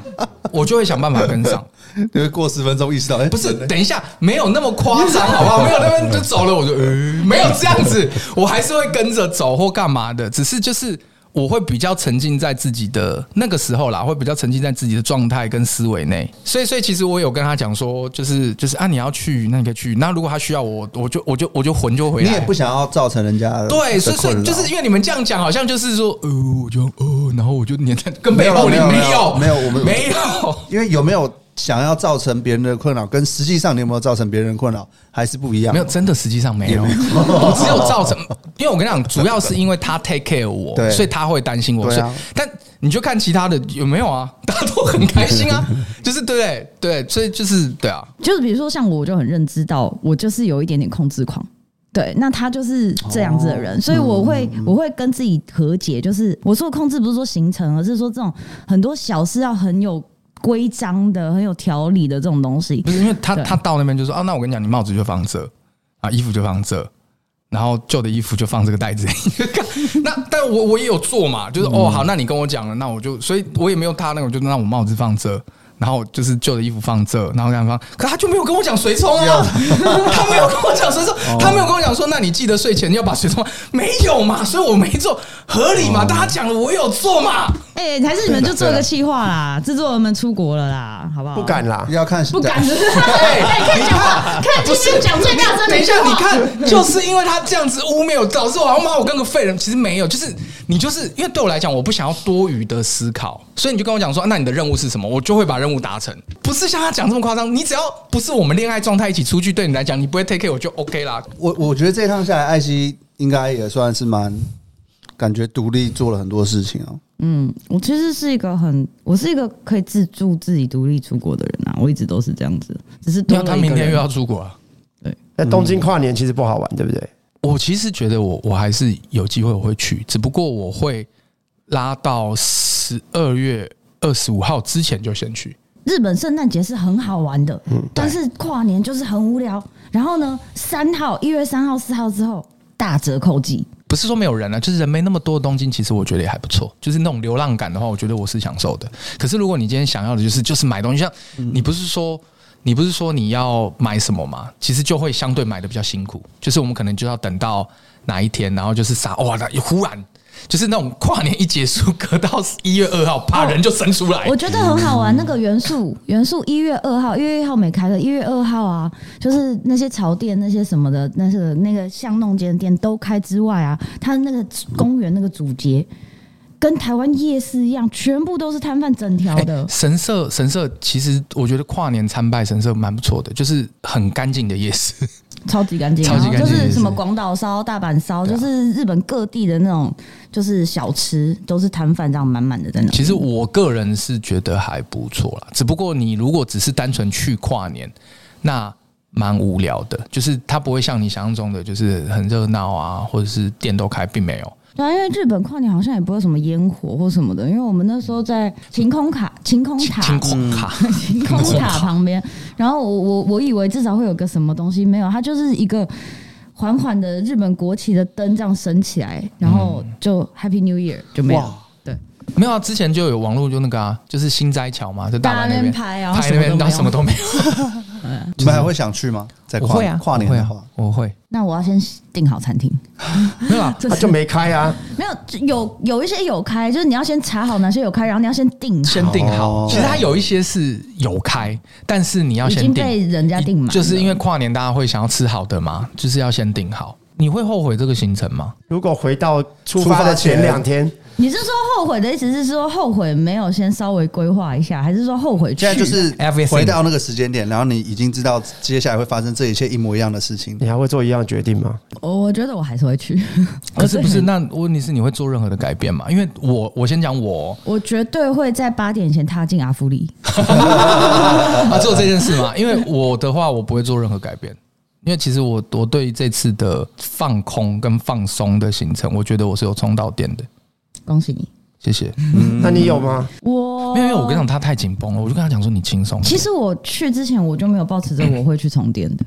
我就会想办法跟上。因 *laughs* 为过十分钟意识到，哎，不是，等一下，没有那么夸张，好不好？没有那边就走了，我就没有这样子，我还是会跟着走或干嘛的，只是就是。我会比较沉浸在自己的那个时候啦，会比较沉浸在自己的状态跟思维内，所以，所以其实我有跟他讲说，就是，就是啊，你要去，那个去，那如果他需要我，我就，我就，我就魂就回来。你也不想要造成人家对，所以，所以就是因为你们这样讲，好像就是说，呃，我就，呃，然后我就黏在跟背后里，没有，没有，没有，我们没有，因为有没有？想要造成别人的困扰，跟实际上你有没有造成别人的困扰还是不一样？没有，真的实际上没有，我只有造成。因为我跟你讲，主要是因为他 take care 我，所以他会担心我。但你就看其他的有没有啊？*laughs* 大家都很开心啊，*laughs* 就是对对，所以就是对啊，就是比如说像我，就很认知到我就是有一点点控制狂。对，那他就是这样子的人，所以我会我会跟自己和解，就是我说的控制不是说形成，而是说这种很多小事要很有。规章的很有条理的这种东西，不是因为他他到那边就说啊，那我跟你讲，你帽子就放这啊，衣服就放这，然后旧的衣服就放这个袋子里。*laughs* 那但我我也有做嘛，就是哦好，那你跟我讲了，那我就所以我也没有他那个，我就让我帽子放这。然后就是旧的衣服放这，然后干嘛？可他就没有跟我讲随冲啊，*laughs* 他没有跟我讲随冲，他没有跟我讲说，那你记得睡前要把随冲，没有嘛？所以我没做，合理嘛？大家讲了，我有做嘛？哎，还是你们就做个计划啦，制作人们出国了啦，好不好？不敢啦，要看不敢。*laughs* 哎，可以讲话，看今天讲最大声。等一下，你看，就是因为他这样子污蔑我，导致我好像把我跟个废人。其实没有，就是你就是因为对我来讲，我不想要多余的思考，所以你就跟我讲说，那你的任务是什么？我就会把任务。任务达成不是像他讲这么夸张，你只要不是我们恋爱状态一起出去，对你来讲，你不会 take care 我就 OK 啦。我我觉得这一趟下来，艾希应该也算是蛮感觉独立，做了很多事情哦。嗯，我其实是一个很，我是一个可以自助自己独立出国的人啊，我一直都是这样子。只是他明天又要出国啊？对，那东京跨年其实不好玩，对不对？我其实觉得我我还是有机会我会去，只不过我会拉到十二月。二十五号之前就先去。日本圣诞节是很好玩的，嗯，但是跨年就是很无聊。然后呢，三号一月三号四号之后大折扣季，不是说没有人啊，就是人没那么多东京，其实我觉得也还不错。就是那种流浪感的话，我觉得我是享受的。可是如果你今天想要的就是就是买东西，像你不是说你不是说你要买什么吗？其实就会相对买的比较辛苦，就是我们可能就要等到哪一天，然后就是啥哇，那忽然。就是那种跨年一结束，隔到一月二号，怕人就生出来。我觉得很好玩。那个元素，*laughs* 元素一月二号，一月一号没开的，一月二号啊，就是那些潮店、那些什么的，那是那个巷弄间店都开之外啊，它那个公园那个主街，跟台湾夜市一样，全部都是摊贩整条的。欸、*laughs* 神社，神社其实我觉得跨年参拜神社蛮不错的，就是很干净的夜市。超级干净，然后就是什么广岛烧、大阪烧，就是日本各地的那种，就是小吃都是摊贩这样满满的在那。其实我个人是觉得还不错啦，只不过你如果只是单纯去跨年，那蛮无聊的，就是它不会像你想象中的，就是很热闹啊，或者是店都开，并没有。对啊，因为日本跨年好像也不会什么烟火或什么的，因为我们那时候在晴空卡、晴空塔、*laughs* 晴空塔、晴空塔 *laughs* 旁边，然后我我我以为至少会有个什么东西，没有，它就是一个缓缓的日本国旗的灯这样升起来，然后就 Happy New Year 就没有。对。没有啊，之前就有网络就那个啊，就是新斋桥嘛，在大阪那边拍啊，拍那边，然后什么都没有。你们还会想去吗？在跨年跨年的话，我会。那我要先订好餐厅。*laughs* 没有啊，他 *laughs* 就没开啊。没有，有有一些有开，就是你要先查好哪些有开，然后你要先订，先订好。其实它有一些是有开，但是你要先被人家订满。就是因为跨年大家会想要吃好的嘛，就是要先订好。你会后悔这个行程吗？如果回到出发的前两天。你是说后悔的意思是说后悔没有先稍微规划一下，还是说后悔去？现在就是回到那个时间点，然后你已经知道接下来会发生这一切一模一样的事情，你还会做一样的决定吗？我我觉得我还是会去。可是 *laughs* 不是？那问题是你会做任何的改变吗？因为我我先讲我，我绝对会在八点前踏进阿夫利 *laughs* 啊，做这件事吗？因为我的话，我不会做任何改变，因为其实我我对这次的放空跟放松的行程，我觉得我是有充到电的。恭喜你，谢谢。嗯，那你有吗？我没有，因为我跟你讲，他太紧绷了，我就跟他讲说你轻松。其实我去之前我就没有抱持着我会去充电的，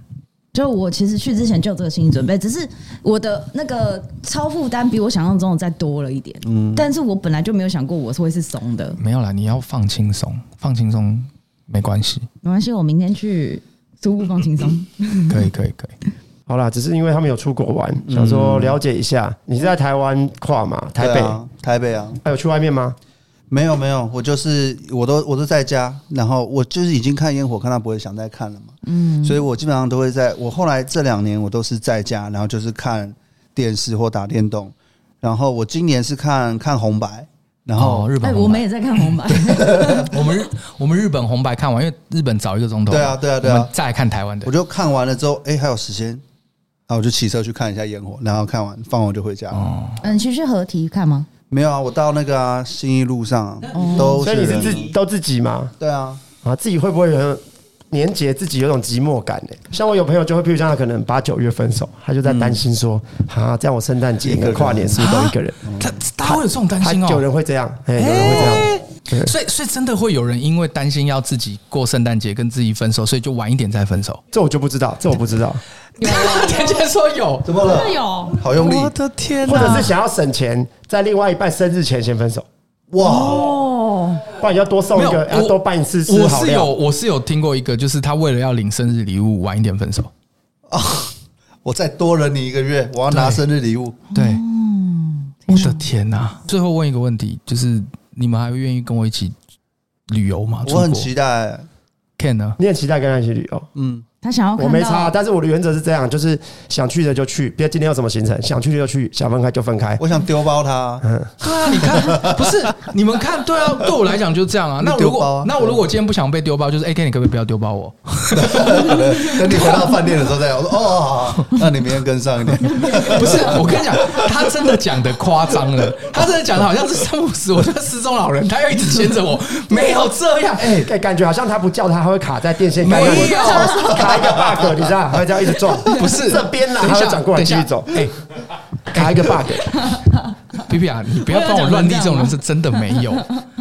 就我其实去之前就有这个心理准备，只是我的那个超负担比我想象中的再多了一点。嗯，但是我本来就没有想过我是会是怂的。没有啦，你要放轻松，放轻松没关系，没关系，我明天去初步放轻松。*laughs* 可以，可以，可以。好啦，只是因为他们有出国玩，想说了解一下。你是在台湾跨嘛？台北，台北啊，还有去外面吗？没有，没有，我就是我都我都在家，然后我就是已经看烟火，看到不会想再看了嘛。嗯，所以我基本上都会在。我后来这两年我都是在家，然后就是看电视或打电动。然后我今年是看看红白，然后日本，我们也在看红白。*laughs* 我们日我们日本红白看完，因为日本早一个钟头。对啊，对啊，对啊。再来看台湾的，我就看完了之后，哎，还有时间。然后我就骑车去看一下烟火，然后看完放完就回家。哦，嗯，你去去合体看吗？没有啊，我到那个啊新义路上都。所以你是自己都自己吗？对啊，啊，自己会不会有年节自己有种寂寞感呢？像我有朋友就会，譬如像他可能八九月分手，他就在担心说，啊，这样我圣诞节跟跨年是不是都一个人？他他会有这种担心哦，有人会这样，哎，有人会这样。所以，所以真的会有人因为担心要自己过圣诞节跟自己分手，所以就晚一点再分手。这我就不知道，这我不知道。天天说有，怎么了？有，好用力。我的天，或者是想要省钱，在另外一半生日前先分手。哇，哦不然要多送一个，要多办一次。我是有，我是有听过一个，就是他为了要领生日礼物，晚一点分手。啊，我再多忍你一个月，我要拿生日礼物。对，我的天哪！最后问一个问题，就是。你们还会愿意跟我一起旅游吗？我很期待。Ken 呢？你很期待跟他一起旅游？嗯。他想要，我没差，但是我的原则是这样，就是想去的就去，别今天有什么行程，想去就去，想分开就分开。我想丢包他，嗯，对啊，你看，不是你们看，对啊，对我来讲就是这样啊。*laughs* 那如果那我如果今天不想被丢包，就是哎，Ken，你可不可以不要丢包我？*laughs* 等你回到饭店的时候再讲。我说哦，那你明天跟上一点。*laughs* 不是，我跟你讲，他真的讲的夸张了，他真的讲的好像是三不死，我就是失踪老人，他要一直牵着我，没有这样，哎，感觉好像他不叫他，他会卡在电线杆。没有。开一个 bug，你知道，还会这样一直撞，不是这边呢，还会转过来继续走。哎，卡一个 bug。皮皮啊，你不要帮我乱立这种人，是真的没有，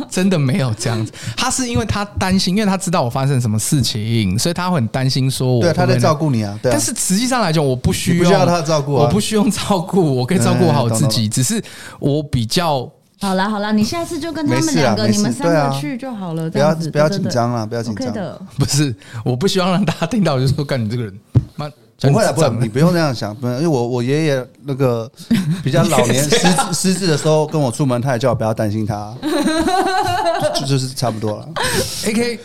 真的没有这样子。他是因为他担心，因为他知道我发生什么事情，所以他会很担心说我。对，他在照顾你啊。对。但是实际上来讲，我不需要，不需要他照顾，我不需要照顾，我可以照顾好自己。只是我比较好啦好啦，你下次就跟他们两个，你们三个去就好了。不要不要紧张了，不要紧张。*laughs* 不是，我不希望让大家听到，我就说干你这个人，妈。不会不会，你不用那样想，不，因为我我爷爷那个比较老年 *laughs* 失失智的时候跟我出门，他也叫我不要担心他，就就是差不多了。AK，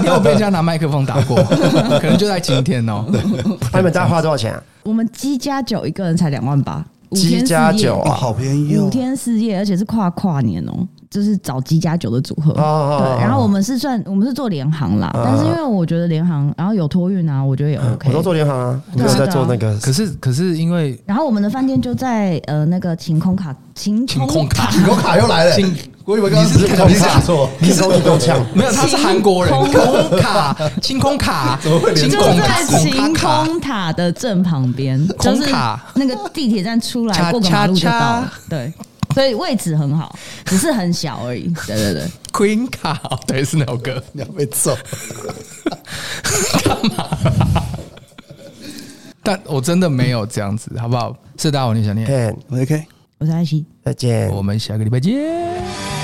你有被人家拿麦克风打过？*laughs* 可能就在今天哦。他们大家花多少钱啊？我们鸡加酒一个人才两万八，机加酒啊，好便宜哦，五天四夜，而且是跨跨年哦。就是找七加酒的组合，对，然后我们是算我们是做联航啦，但是因为我觉得联航，然后有托运啊，我觉得也 OK。我都做联航啊，没有在做那个。可是可是因为，然后我们的饭店就在呃那个晴空卡，晴空卡，*laughs* 晴空卡又来了。*laughs* 我以为刚刚是空卡错，你手你都抢，没有，他是韩国人。晴空卡，清空卡，*laughs* 怎么会连就在晴空塔的正旁边，就是那个地铁站出来过个马路就到了，对。所以位置很好，只是很小而已。*laughs* 对对对，Queen 卡，对，是那首歌，你要被揍？*laughs* 干嘛？但我真的没有这样子，好不好？是大我你想念，我是 K，我是安琪，再见，我们下个礼拜见。